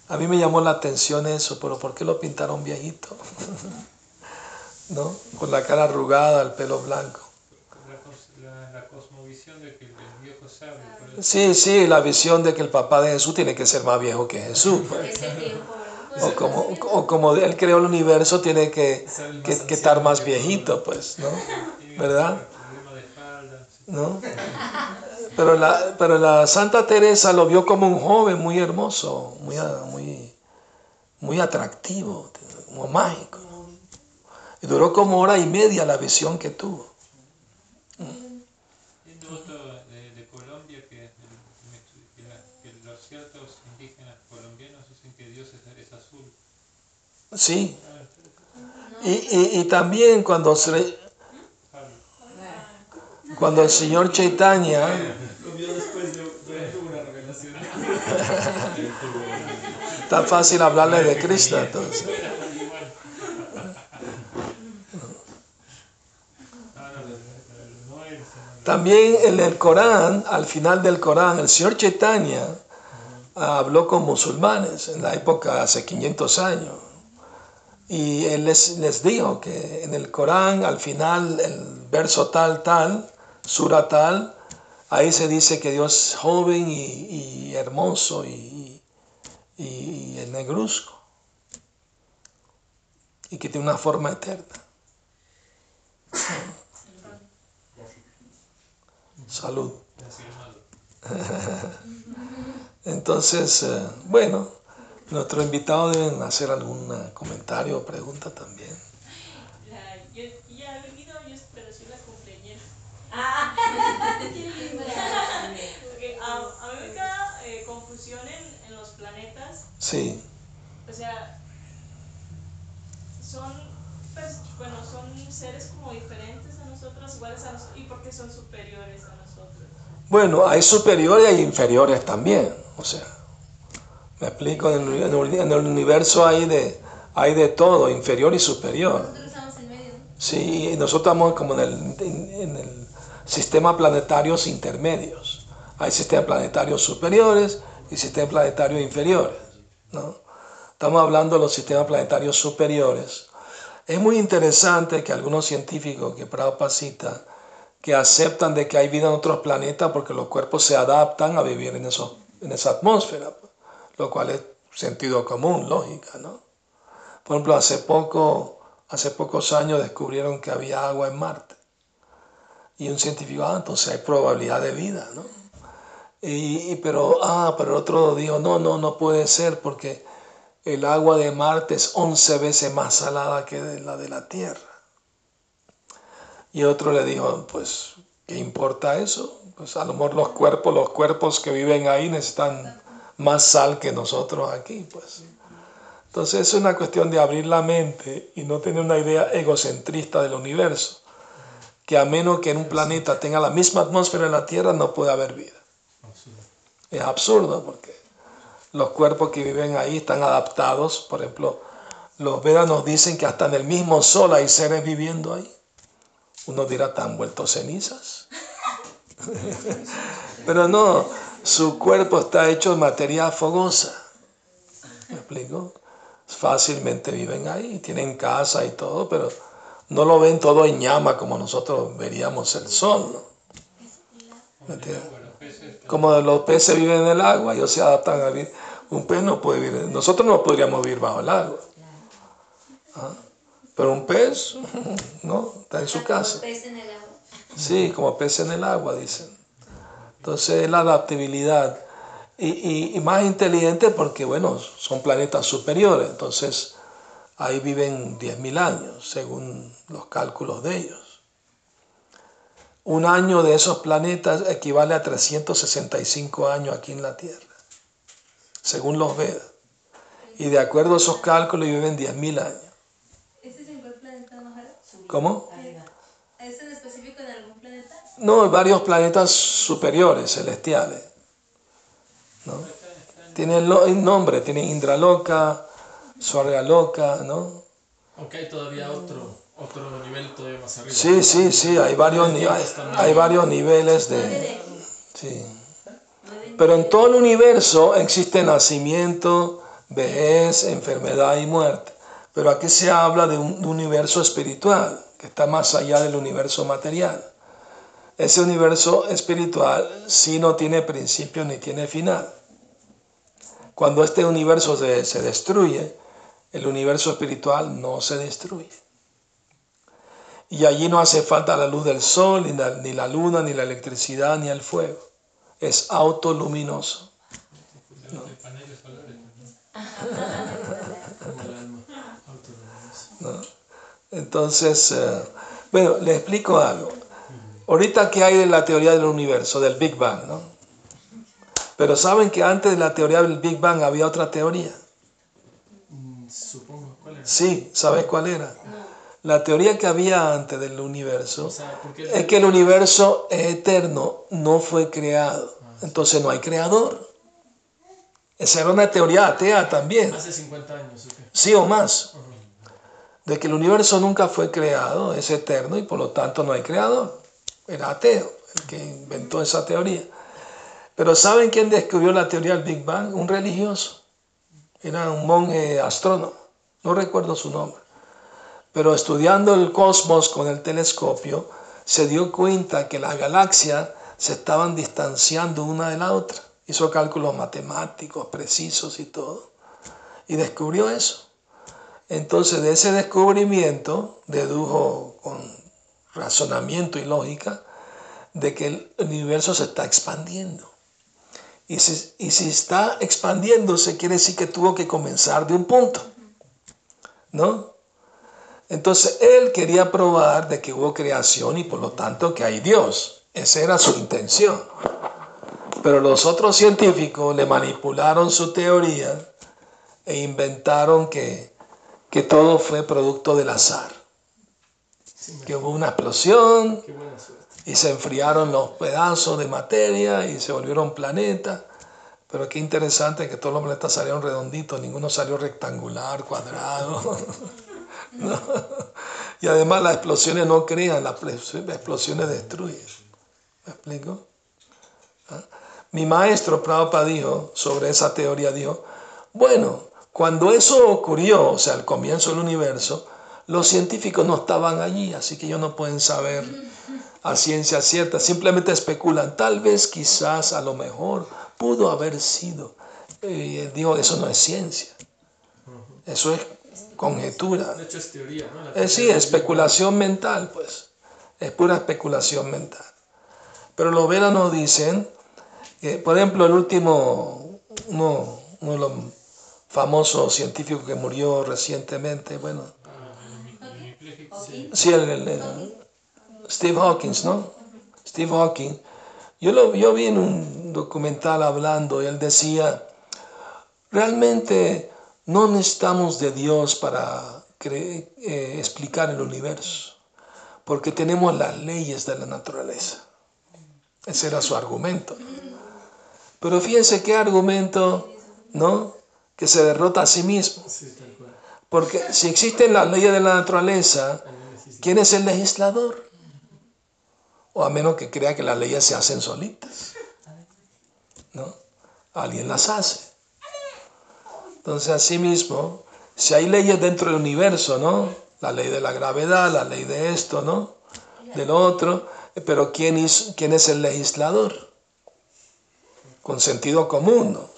A mí me llamó la atención eso, pero ¿por qué lo pintaron viejito? [laughs] ¿No? Con la cara arrugada, el pelo blanco. La, cos- la, la cosmovisión de que el, viejo sabe. Eso, Sí, sí, la visión de que el papá de Jesús tiene que ser más viejo que Jesús. [laughs] pues. O como, o como él creó el universo, tiene que, que, que estar más viejito, pues, ¿no? [laughs] ¿Verdad? problema de espalda. sí. ¿No? Pero la, pero la Santa Teresa lo vio como un joven muy hermoso, muy, muy, muy atractivo, como mágico. Y duró como hora y media la visión que tuvo. Viendo otro de, de Colombia que, que la- que los ciertos indígenas colombianos dicen que Dios es, es azul. Sí. Y, y, y también cuando, se. Cuando el señor Chaitanya, está fácil hablarle de Cristo entonces. También en el Corán, al final del Corán, el señor Chaitanya habló con musulmanes en la época hace 500 años. Y él les, les dijo que en el Corán, al final, el verso tal, tal, sura tal, ahí se dice que Dios es joven y, y hermoso y, y, negruzco. Y que tiene una forma eterna. Salud. [laughs] Entonces, eh, bueno, nuestros invitados deben hacer algún comentario o pregunta también. La, yo ya he venido, yo, pero soy la cumpleañera. Ah, [laughs] Porque a, a mí me queda eh, confusión en, en los planetas. Sí, O sea, son, pues, bueno, son seres como diferentes a nosotros, iguales a nosotros, y porque son superiores a nosotros. bueno, hay superiores y inferiores también, o sea, Me explico, en el, en el- en el universo hay de, hay de todo, inferior y superior. Nosotros estamos en medio. Sí, y nosotros estamos como en el, en- en el sistema planetarios intermedios. Hay sistemas planetarios superiores y sistemas planetarios inferiores. ¿no? Estamos hablando de los sistemas planetarios superiores. Es muy interesante que algunos científicos que Prabhupada cita, que aceptan de que hay vida en otros planetas porque los cuerpos se adaptan a vivir en, eso, en esa atmósfera, lo cual es sentido común, lógica, ¿no? Por ejemplo, hace poco, hace pocos años descubrieron que había agua en Marte. Y un científico, ah, entonces hay probabilidad de vida, ¿no? Y, y- pero, ah, pero el otro dijo, no, no, no puede ser porque el agua de Marte es 11 veces más salada que la de la Tierra. Y otro le dijo, pues, ¿qué importa eso? Pues a lo mejor los cuerpos, los cuerpos que viven ahí necesitan más sal que nosotros aquí, pues. Entonces es una cuestión de abrir la mente y no tener una idea egocentrista del universo, que a menos que en un planeta tenga la misma atmósfera en la Tierra no puede haber vida. Es absurdo porque los cuerpos que viven ahí están adaptados, por ejemplo, los Vedas nos dicen que hasta en el mismo sol hay seres viviendo ahí. Uno dirá, ¿están vueltos cenizas? [laughs] Pero no, su cuerpo está hecho de materia fogosa. ¿Me explico? Fácilmente viven ahí, tienen casa y todo, pero no lo ven todo en llama como nosotros veríamos el sol. Como los peces viven en el agua, ellos se adaptan a vivir. Un pez no puede vivir, nosotros no podríamos vivir bajo el agua. ¿Ah? Pero un pez, [laughs] no, está en su casa. Sí, como pez en el agua, dicen. Entonces, la adaptabilidad. Y, y- y más inteligente porque, bueno, son planetas superiores. Entonces, ahí viven 10.000 años, según los cálculos de ellos. Un año de esos planetas equivale a 365 años aquí en la Tierra, según los Vedas. Y de acuerdo a esos cálculos, viven 10.000 años. ¿Ese es en cuál planeta? ¿Cómo? ¿Es en específico en algún planeta? No, varios planetas superiores, celestiales. ¿no? Tienen el nombre, tienen Indraloka, Swargaloka, ¿no? Aunque hay todavía otro, otro nivel todavía más arriba. Sí, sí, sí, hay varios, hay varios niveles de... Sí. Pero en todo el universo existe nacimiento, vejez, enfermedad y muerte. Pero aquí se habla de un universo espiritual, que está más allá del universo material. Ese universo espiritual sí no tiene principio ni tiene final. Cuando este universo se, se destruye, el universo espiritual no se destruye. Y allí no hace falta la luz del sol, ni la, ni la luna, ni la electricidad, ni el fuego. Es autoluminoso. Entonces, eh, bueno, le explico algo. Ahorita que hay de la teoría del universo, del Big Bang, ¿no? Pero saben que antes de la teoría del Big Bang había otra teoría. Supongo, ¿cuál era? Sí, ¿sabes cuál era? La teoría que había antes del universo O sea, porque es que el universo es eterno, no fue creado. Entonces no hay creador. Esa era una teoría atea también, hace 50 años, sí o más. De que el universo nunca fue creado, es eterno y por lo tanto no hay creador. Era ateo el que inventó esa teoría. Pero ¿saben quién descubrió la teoría del Big Bang? Un religioso. Era un monje astrónomo. No recuerdo su nombre. Pero estudiando el cosmos con el telescopio, se dio cuenta que las galaxias se estaban distanciando una de la otra. Hizo cálculos matemáticos precisos y todo. Y descubrió eso. Entonces de ese descubrimiento dedujo con razonamiento y lógica de que el universo se está expandiendo. Y si, y si está expandiéndose, quiere decir que tuvo que comenzar de un punto. ¿No? Entonces él quería probar de que hubo creación y por lo tanto que hay Dios. Esa era su intención. Pero los otros científicos le manipularon su teoría e inventaron que, que todo fue producto del azar. Que hubo una explosión. Y se enfriaron los pedazos de materia y se volvieron planetas. Pero qué interesante que todos los planetas salieron redonditos, ninguno salió rectangular, cuadrado. [laughs] Y además las explosiones no crean, las explosiones destruyen. ¿Me explico? ¿Ah? Mi maestro Prabhupada dijo sobre esa teoría, dijo, bueno, cuando eso ocurrió, o sea, el comienzo del universo, los científicos no estaban allí, así que ellos no pueden saber a ciencia cierta, simplemente especulan, tal vez, quizás, a lo mejor, pudo haber sido. Y dijo, eso no es ciencia, eso es conjetura. De hecho es teoría, ¿no? Eh, sí, especulación mental, pues. Es pura especulación mental. Pero los Vedas nos dicen que, por ejemplo, el último, uno, uno de los famosos científicos que murió recientemente, bueno, sí, el, el- el- Steve Hawkins, ¿no? Steve Hawking. Yo lo yo vi en un documental hablando y él decía, realmente no necesitamos de Dios para eh, explicar el universo, porque tenemos las leyes de la naturaleza. Ese era su argumento. Pero fíjense qué argumento, ¿no? Que se derrota a sí mismo. Porque si existen las leyes de la naturaleza, ¿quién es el legislador? O a menos que crea que las leyes se hacen solitas. ¿No? Alguien las hace. Entonces, asimismo, si hay leyes dentro del universo, ¿no? La ley de la gravedad, la ley de esto, ¿no? Del otro. Pero ¿quién es, quién es el legislador? Con sentido común, ¿no?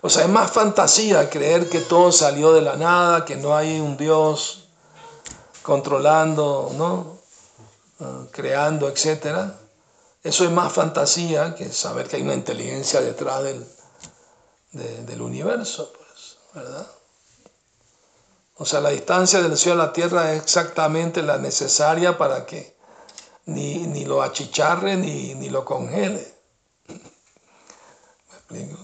O sea, es más fantasía creer que todo salió de la nada, que no hay un Dios controlando, ¿no? Ah, creando, etc. Eso es más fantasía que saber que hay una inteligencia detrás del, de- del universo, pues, ¿verdad? O sea, la distancia del cielo a la tierra es exactamente la necesaria para que ni, ni lo achicharre ni, ni lo congele. ¿Me explico?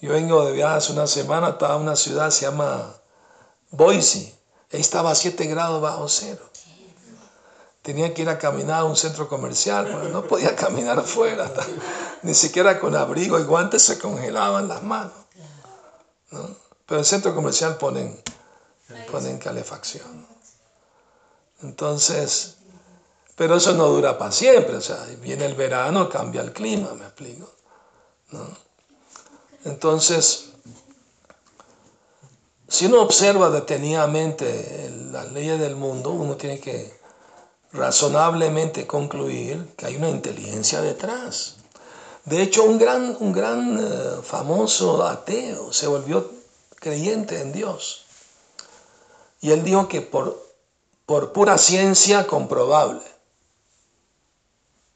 Yo vengo de viaje hace una semana, estaba una ciudad, se llama Boise. Ahí estaba a 7 grados bajo cero. Tenía que ir a caminar a un centro comercial, pero no podía [laughs] caminar afuera. Ni siquiera con abrigo y guantes se congelaban las manos. ¿no? Pero el centro comercial ponen, ponen calefacción. Entonces, pero eso no dura para siempre. O sea, viene el verano, cambia el clima, me explico. ¿no? Entonces, si uno observa detenidamente las leyes del mundo, uno tiene que razonablemente concluir que hay una inteligencia detrás. De hecho, un gran, un gran eh, famoso ateo se volvió creyente en Dios. Y él dijo que por, por pura ciencia comprobable,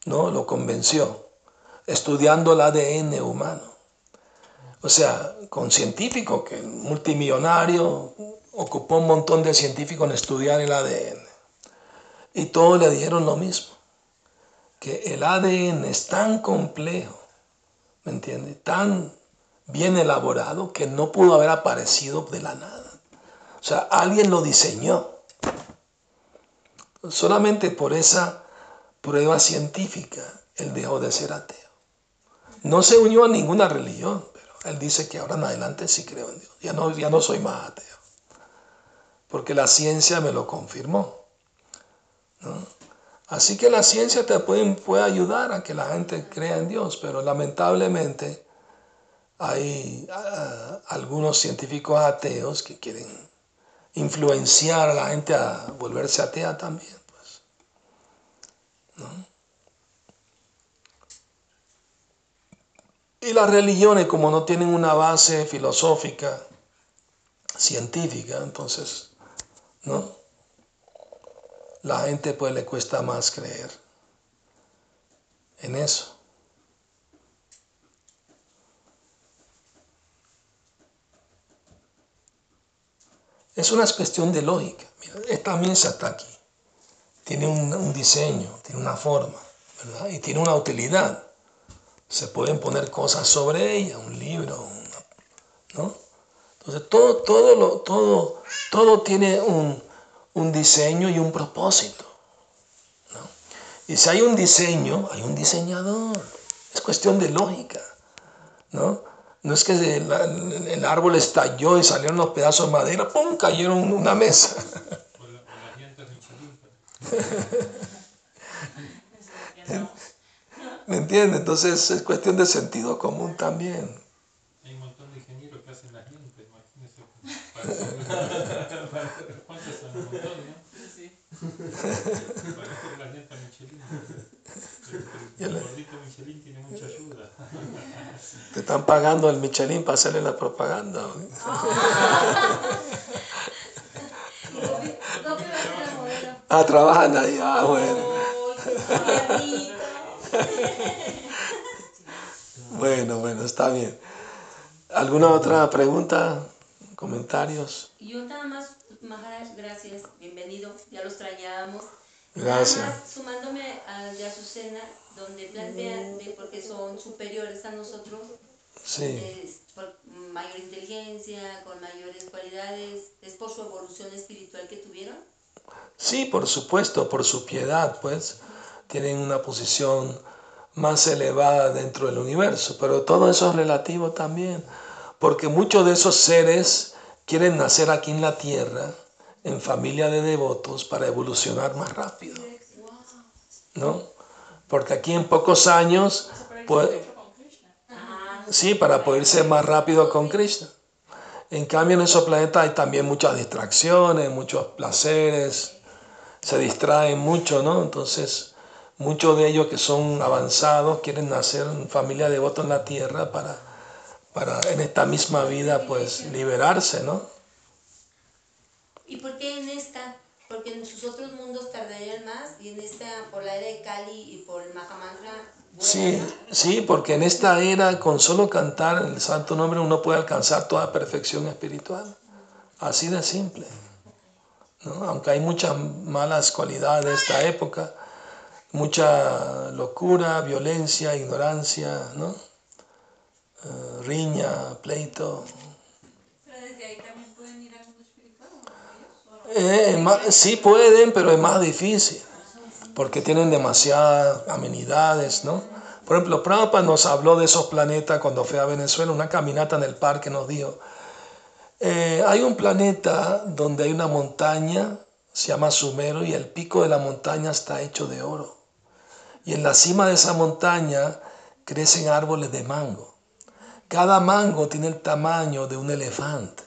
¿no? Lo convenció, estudiando el ADN humano. O sea, con científicos, que multimillonario ocupó un montón de científicos en estudiar el ADN. Y todos le dijeron lo mismo, que el ADN es tan complejo, ¿me entiende? Tan bien elaborado que no pudo haber aparecido de la nada. O sea, alguien lo diseñó. Solamente por esa prueba científica él dejó de ser ateo. No se unió a ninguna religión, pero él dice que ahora en adelante sí creo en Dios. Ya no, ya no soy más ateo. Porque la ciencia me lo confirmó. ¿No? Así que la ciencia te puede, puede ayudar a que la gente crea en Dios, pero lamentablemente hay ah, algunos científicos ateos que quieren influenciar a la gente a volverse atea también. Pues, ¿no? Y las religiones, como no tienen una base filosófica, científica, entonces, ¿no? La gente pues le cuesta más creer en eso. Es una cuestión de lógica. Mira, esta está aquí. Tiene un, un diseño, tiene una forma, ¿verdad? Y tiene una utilidad. Se pueden poner cosas sobre ella, un libro, una- ¿no? Entonces todo, todo, lo, todo, todo tiene un, un diseño y un propósito. ¿no? Y si hay un diseño, hay un diseñador. Es cuestión de lógica. ¿no? No es que el, el árbol estalló y salieron los pedazos de madera, ¡pum! cayeron una mesa. La-. ¿Me entiendes? Entonces es cuestión de sentido común también. Hay un montón de ingenieros que hacen las llantas, imagínense. [laughs] Te están pagando el Michelin para hacerle la propaganda. [laughs] Ah, trabajan ahí. Ah, bueno. Bueno, bueno, está bien. ¿Alguna otra pregunta? ¿Comentarios? Y yo nada más, Maharaj, gracias, bienvenido, ya los extrañábamos. Gracias. Nada más, sumándome al de Azucena, donde plantean de porque son superiores a nosotros, Sí. es por mayor inteligencia, con mayores cualidades, es por su evolución espiritual que tuvieron. Sí, por supuesto, por su piedad, pues, tienen una posición más elevada dentro del universo, pero todo eso es relativo también, porque muchos de esos seres quieren nacer aquí en la tierra, en familia de devotos, para evolucionar más rápido, ¿no? Porque aquí en pocos años, sí, para poder ser más rápido con Krishna. En cambio, en esos planetas hay también muchas distracciones, muchos placeres, se distraen mucho, ¿no? Entonces, muchos de ellos que son avanzados quieren nacer en familia de voto en la tierra para, para en esta misma vida, pues, liberarse, ¿no? ¿Y por qué en esta? Porque en sus otros mundos tardarían más y en esta, por la era de Kali y por el Mahamantra, Sí, sí, porque en esta era, con solo cantar el santo nombre, uno puede alcanzar toda perfección espiritual. Así de simple. ¿no? Aunque hay muchas malas cualidades de esta época, mucha locura, violencia, ignorancia, ¿no? Eh, riña, pleito. Pero desde ahí también pueden ir al mundo espiritual. Eh, más- sí pueden, pero es más difícil, porque tienen demasiadas amenidades, ¿no? Por ejemplo, Prabhupada nos habló de esos planetas cuando fue a Venezuela, una caminata en el parque nos dijo, eh, hay un planeta donde hay una montaña, se llama Sumero, y el pico de la montaña está hecho de oro. Y en la cima de esa montaña crecen árboles de mango. Cada mango tiene el tamaño de un elefante.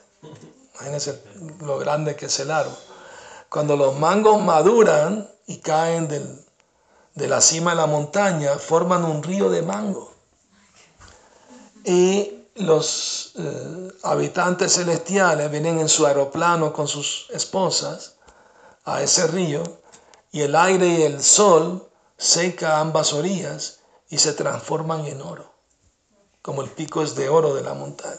Imagínense lo grande que es el árbol. Cuando los mangos maduran y caen del- de la cima de la montaña, forman un río de mango. Y los eh, habitantes celestiales vienen en su aeroplano con sus esposas a ese río y el aire y el sol seca ambas orillas y se transforman en oro, como el pico es de oro de la montaña.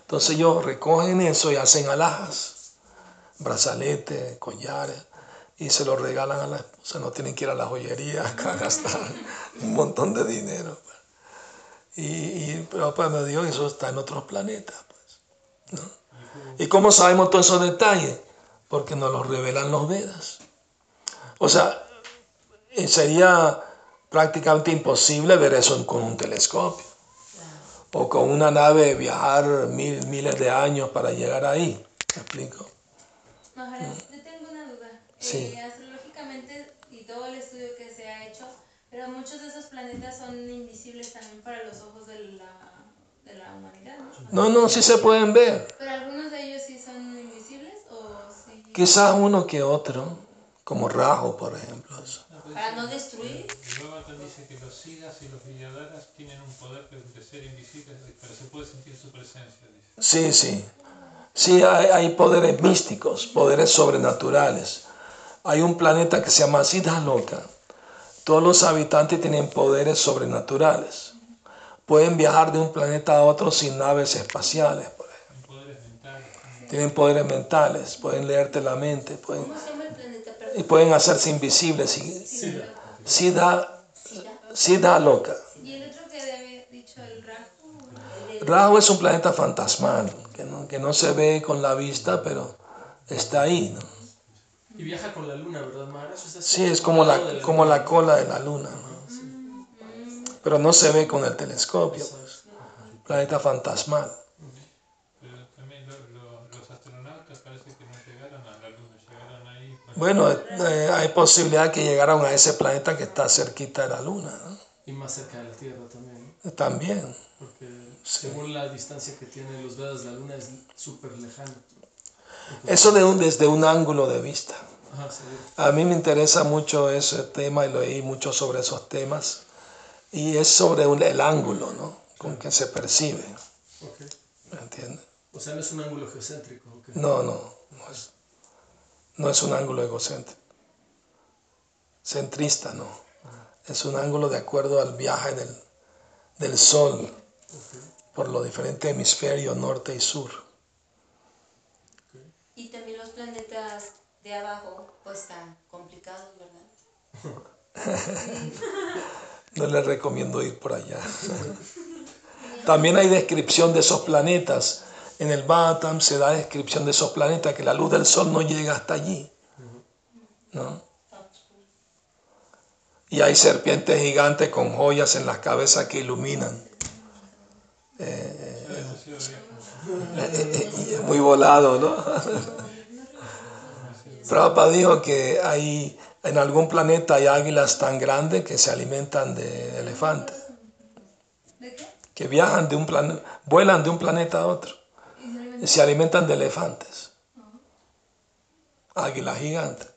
Entonces ellos recogen eso y hacen alhajas, brazaletes, collares, y se lo regalan a la esposa. No tienen que ir a la joyería [laughs] a gastar un montón de dinero. Y, y Prabhupada me dijo, eso está en otros planetas. Pues, ¿no? ¿Y cómo sabemos todos esos detalles? Porque nos los revelan los Vedas. O sea, eh, sería prácticamente imposible ver eso con un telescopio o con una nave viajar mil, miles de años para llegar ahí. ¿Me explico? Maharaj, yo tengo una duda. Sí. Eh, astrológicamente y todo el estudio que se ha hecho, pero muchos de esos planetas son invisibles también para los ojos de la, de la humanidad, ¿no? No, no, sí se pueden ver. Pero algunos de ellos sí son invisibles o sí. Quizás uno que otro, como Rajo, por ejemplo. eso. Para no destruir. El Bhagavatam dice que los siddhas y los vidyadharas tienen un poder de ser invisibles, pero se puede sentir su presencia. Dice. Sí, sí. Sí, hay, hay poderes místicos, poderes sobrenaturales. Hay un planeta que se llama Siddha Loka. Todos los habitantes tienen poderes sobrenaturales. Pueden viajar de un planeta a otro sin naves espaciales, por ejemplo. Poderes mentales. Tienen poderes mentales, pueden leerte la mente, pueden, y pueden hacerse invisibles. Y-. Y el otro que había dicho el Rahu. Rahu es un planeta fantasmal, que no, que no se ve con la vista, pero está ahí. ¿no? Y viaja con la luna, ¿verdad, sea, Sí, es como la, como la cola de la luna, ¿no? Pero no se ve con el telescopio. pues. planeta fantasmal. Pero también lo- lo- los astronautas parece que no llegaron a la luna, llegaron ahí. con- Bueno, eh, hay posibilidad que llegaron a ese planeta que está cerquita de la luna, ¿no? Y más cerca de la Tierra también, ¿no? También. Porque según la distancia que tiene los Vedas, la Luna es súper lejana. Eso de un, desde un ángulo de vista. Ajá. A mí me interesa mucho ese tema y leí mucho sobre esos temas. Y es sobre un- el ángulo, ¿no? Con que se percibe. Ok. ¿Me entiendes? O sea, no es un ángulo geocéntrico. ok. No, no, no es un ángulo egocéntrico. Centrista, no. Es un ángulo de acuerdo al viaje del, del Sol por los diferentes hemisferios norte y sur. Y también los planetas de abajo, pues están complicados, ¿verdad? [laughs] No les recomiendo ir por allá. [laughs] También hay descripción de esos planetas. En el Bhattam se da descripción de esos planetas que la luz del sol no llega hasta allí. ¿no? Y hay serpientes gigantes con joyas en las cabezas que iluminan. Eh, Muy volado, ¿no? [laughs] Prabhupada dijo que hay, en algún planeta hay águilas tan grandes que se alimentan de elefantes, ¿De qué? que viajan de un planeta, vuelan de un planeta a otro se alimentan. de elefantes. Águilas gigantes.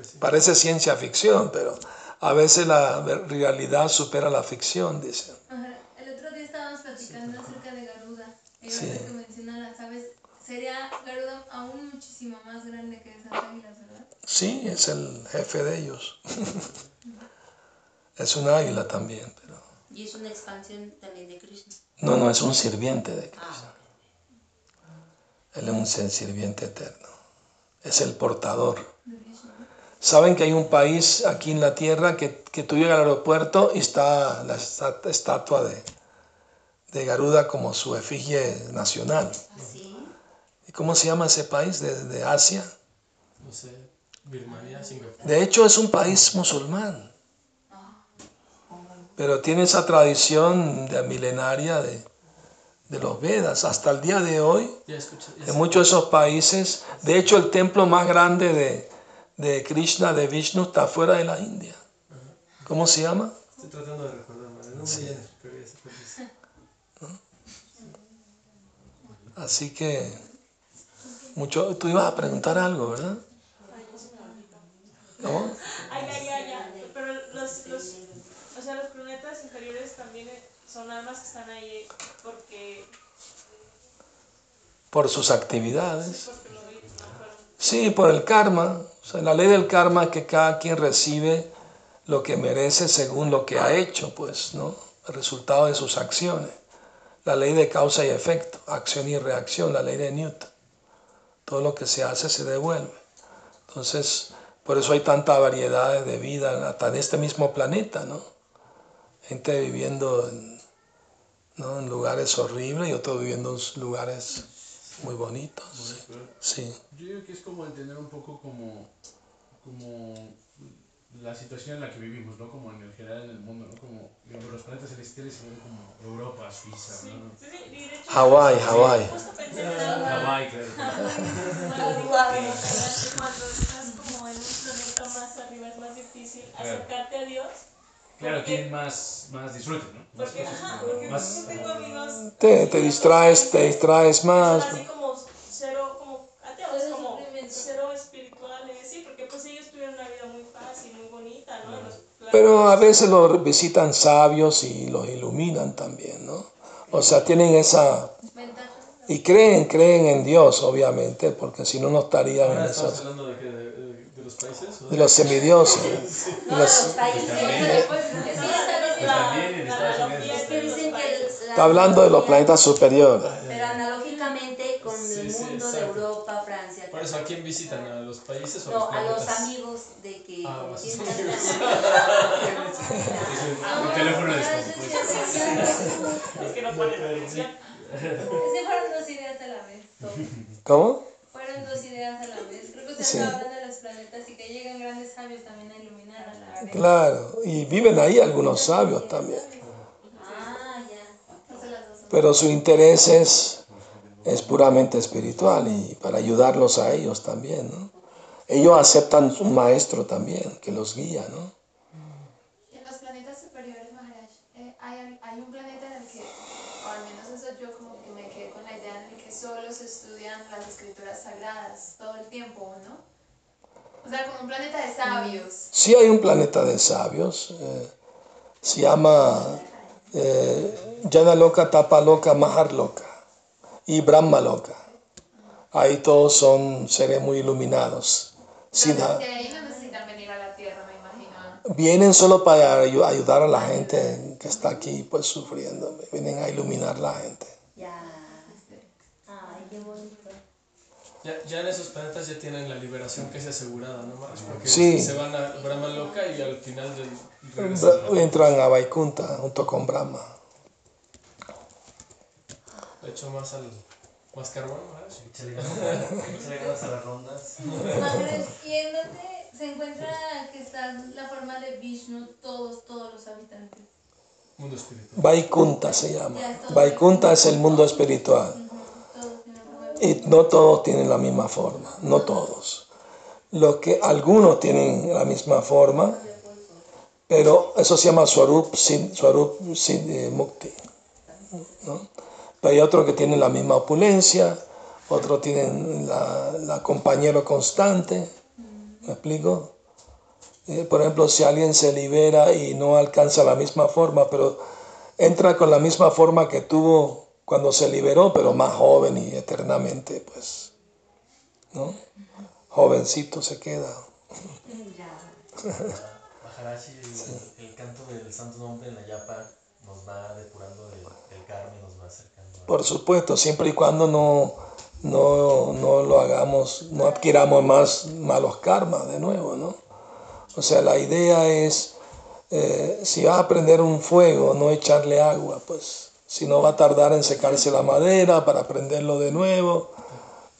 Sí. Parece ciencia ficción, pero a veces la realidad supera la ficción, dicen. Ajá. El otro día estábamos platicando acerca de Garuda. Y Sí. que menciona las aves, sería Garuda aún muchísimo más grande que esas águilas, ¿verdad? Sí, es el jefe de ellos. [laughs] es un águila también, pero Y es una expansión también de Krishna. no, no es un sirviente de Cristo. Ah, Él es un sirviente eterno. Es el portador. Saben que hay un país aquí en la tierra que, que tú llegas al aeropuerto y está la esta- estatua de, de Garuda como su efigie nacional. ¿Y cómo se llama ese país de, de Asia? No sé, Birmania, Singapur. De hecho es un país musulmán. Pero tiene esa tradición de milenaria de, de los Vedas. Hasta el día de hoy Ya escuché. ya en muchos de esos países. De hecho, el templo más grande de, de Krishna, de Vishnu, está fuera de la India. ¿Cómo se llama? Estoy tratando de recordar. No es. Así que, mucho, tú ibas a preguntar algo, ¿verdad? ¿Cómo? Ay, ay, ay, ay. Pero los, los, o sea, los planetas inferiores también son almas que están ahí porque, Por sus actividades. Sí, por el karma. O sea, la ley del karma es que cada quien recibe lo que merece según lo que ha hecho, pues, ¿no? El resultado de sus acciones. La ley de causa y efecto, acción y reacción, la ley de Newton. Todo lo que se hace se devuelve. Entonces, por eso hay tanta variedad de vida hasta en este mismo planeta, ¿no? Gente viviendo en, ¿no? en lugares horribles y otros viviendo en lugares muy bonitos. Sí. Yo digo que es como entender un poco como, como la situación en la que vivimos, ¿no? Como en el general en el mundo, ¿no? Como digamos, los planetas celestiales se ven como Europa, Suiza, ¿no? Sí, sí, Hawái, Hawái. algo. Hawái, claro. [laughs] Cuando estás como en un planeta más arriba es más difícil acercarte a Dios. Claro, tienen más, más disfrute, ¿no? Porque, ajá, porque más... yo tengo amigos Te, te distraes, te distraes más. así como cero, como ateos, como cero espirituales, sí, porque pues ellos tuvieron una vida muy fácil, muy bonita, ¿no? Los Pero a veces los visitan sabios y los iluminan también, ¿no? O sea, tienen esa... Y creen, creen en Dios, obviamente, porque si no, no estarían en Ahora estamos esas... hablando de, qué, de, de- de los países. ¿o De los semidioses. De No, los- sí, está de los países. hablando de los planetas superiores. Pero analógicamente con Sí, el sí, mundo de exacto. Europa, Francia. Por eso, ¿a quién visitan? ¿A los países o No, a a los amigos de que Ah, los amigos. tanta- [laughs] El teléfono descompuesto. sí, sí, sí. Es que no ponen atención. Es que fueron dos ideas a la vez. ¿Cómo? Fueron dos ideas a la vez. Creo que usted Sí. Planetas y que llegan grandes sabios también a iluminar a la Claro. Y viven ahí algunos sabios también. Ah, ya. Pero su interés es, es puramente espiritual y para ayudarlos a ellos también, ¿no? Ellos aceptan un maestro también que los guía, ¿no? Y en los planetas superiores, Maharaj, eh, hay, hay un planeta en el que, o al menos eso yo como que me quedé con la idea en el que solo se estudian las escrituras sagradas todo el tiempo, ¿no? O sea, como un planeta de sabios. Sí hay un planeta de sabios, eh, se llama eh, Yana Loka, Tapa Loka, Mahar Loka y Brahma Loka. Ahí todos son seres muy iluminados. Ahí no necesitan venir a la Tierra, me imagino. Vienen solo para ayu- ayudar a la gente que está aquí pues sufriendo. Vienen a iluminar la gente. Ya. Ay, qué bonito. Ya, ya en esos planetas ya tienen la liberación que es asegurada, ¿no? Maharaj? Porque Sí. se van a Brahma Loka y al final del Entran a Vaikunta junto con Brahma. Le echo más al más carbón, Maharaj. Échale ganas, a las rondas. Maharaj, ¿y en dónde se encuentra que está la forma de Vishnu todos, todos los habitantes? Mundo espiritual. Vaikunta se llama. Vaikunta es el mundo espiritual. Ujú, Todos tienen forma de Y no todos tienen la misma forma, no todos. Lo que algunos tienen la misma forma, pero eso se llama Swarup, Sid- Swarup Sid- eh, Mukti. ¿no? Pero hay otros que tienen la misma opulencia, otros tienen la, la compañero constante. ¿Me explico? Eh, por ejemplo, si alguien se libera y no alcanza la misma forma, pero entra con la misma forma que tuvo cuando se liberó, pero más joven y eternamente, pues, ¿no? Jovencito se queda. Maharaji, el, el canto del santo nombre en la yapa nos va depurando del, del karma y nos va acercando. a- Por supuesto, siempre y cuando no, no, no lo hagamos, no adquiramos más malos karmas de nuevo, ¿no? O sea, la idea es, eh, si vas a prender un fuego, no echarle agua, pues, si no va a tardar en secarse la madera para prenderlo de nuevo,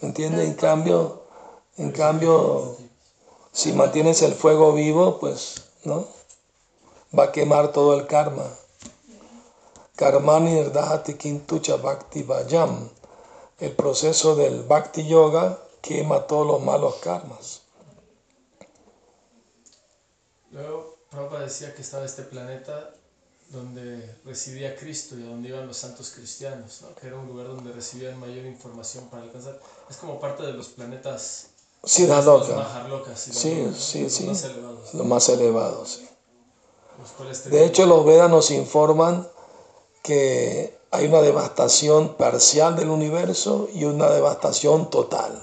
¿me entiendes? En cambio, en cambio, si mantienes el fuego vivo, pues, ¿no? Va a quemar todo el karma. Karmani Nirdahati Kintucha Bhakti Vayam. El proceso del Bhakti Yoga quema todos los malos karmas. Luego, Prabhupada decía que estaba este planeta donde residía Cristo y a donde iban los santos cristianos, ¿no? que era un lugar donde recibían mayor información para alcanzar. Es como parte de los planetas los Siddhaloka, Maharlokas, Sí, ¿no? sí, los sí. más elevados, lo más elevado, sí. los cuales De hecho, los Vedas nos informan que hay una devastación parcial del universo y una devastación total.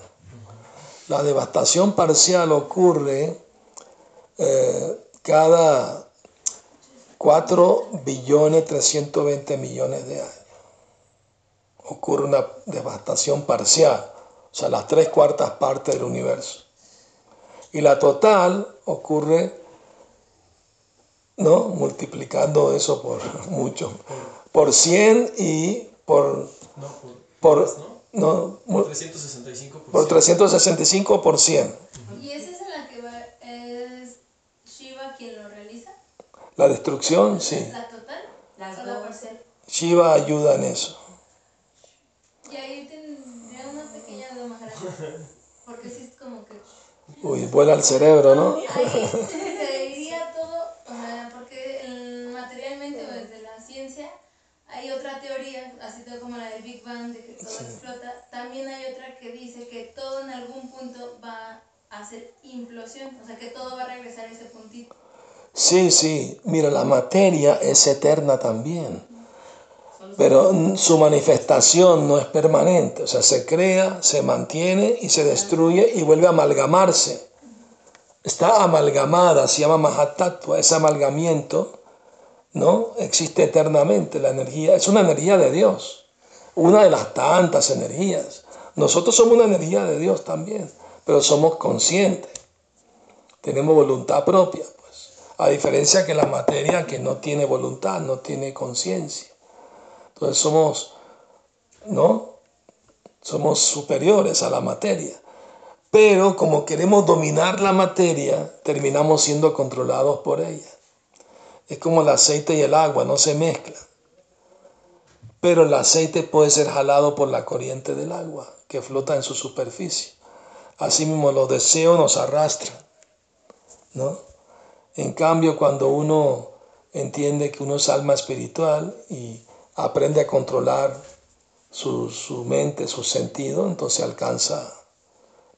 La devastación parcial ocurre eh, cada 4 billones 320 millones de años. Ocurre una devastación parcial, o sea, las tres cuartas partes del universo. Y la total ocurre ¿no? Multiplicando eso por [laughs] mucho. Por 100 y por, No, por, por, más, ¿no? no, mu- 365 por 365 por 100. ¿Y esa es en la que va, es Shiva quien lo realiza? La destrucción, sí. ¿La total? Las ¿O la dos. parcial? Shiva ayuda en eso. Y ahí tendría una pequeña duda, Maharaj. [laughs] Porque sí es como que... Uy, vuela el cerebro, ¿no? [laughs] Se iría todo, o sea, porque materialmente o desde la ciencia hay otra teoría, así todo como la del Big Bang, de que todo explota. También hay otra que dice que todo en algún punto va a hacer implosión, o sea, que todo va a regresar a ese puntito. Sí, sí. Mira, la materia es eterna también. Pero su manifestación no es permanente. O sea, se crea, se mantiene y se destruye y vuelve a amalgamarse. Está amalgamada, se llama Mahatattva, ese amalgamiento, ¿no? Existe eternamente la energía. Es una energía de Dios. Una de las tantas energías. Nosotros somos una energía de Dios también, pero somos conscientes. Tenemos voluntad propia. A diferencia que la materia que no tiene voluntad, no tiene conciencia. Entonces somos, ¿no? Somos superiores a la materia. Pero como queremos dominar la materia, terminamos siendo controlados por ella. Es como el aceite y el agua, no se mezclan. pero el aceite puede ser jalado por la corriente del agua que flota en su superficie. Asimismo, los deseos nos arrastran, ¿no? En cambio, cuando uno entiende que uno es alma espiritual y aprende a controlar su, su mente, su sentido, entonces alcanza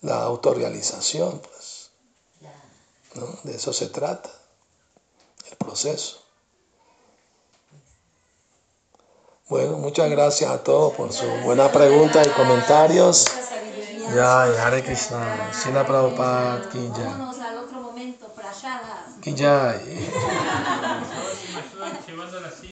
la autorrealización, pues. ¿no? De eso se trata, el proceso. Bueno, muchas gracias a todos por su buena pregunta y comentarios. Ya, Hare Krishna, Prabhupada, Ki Que [laughs] já.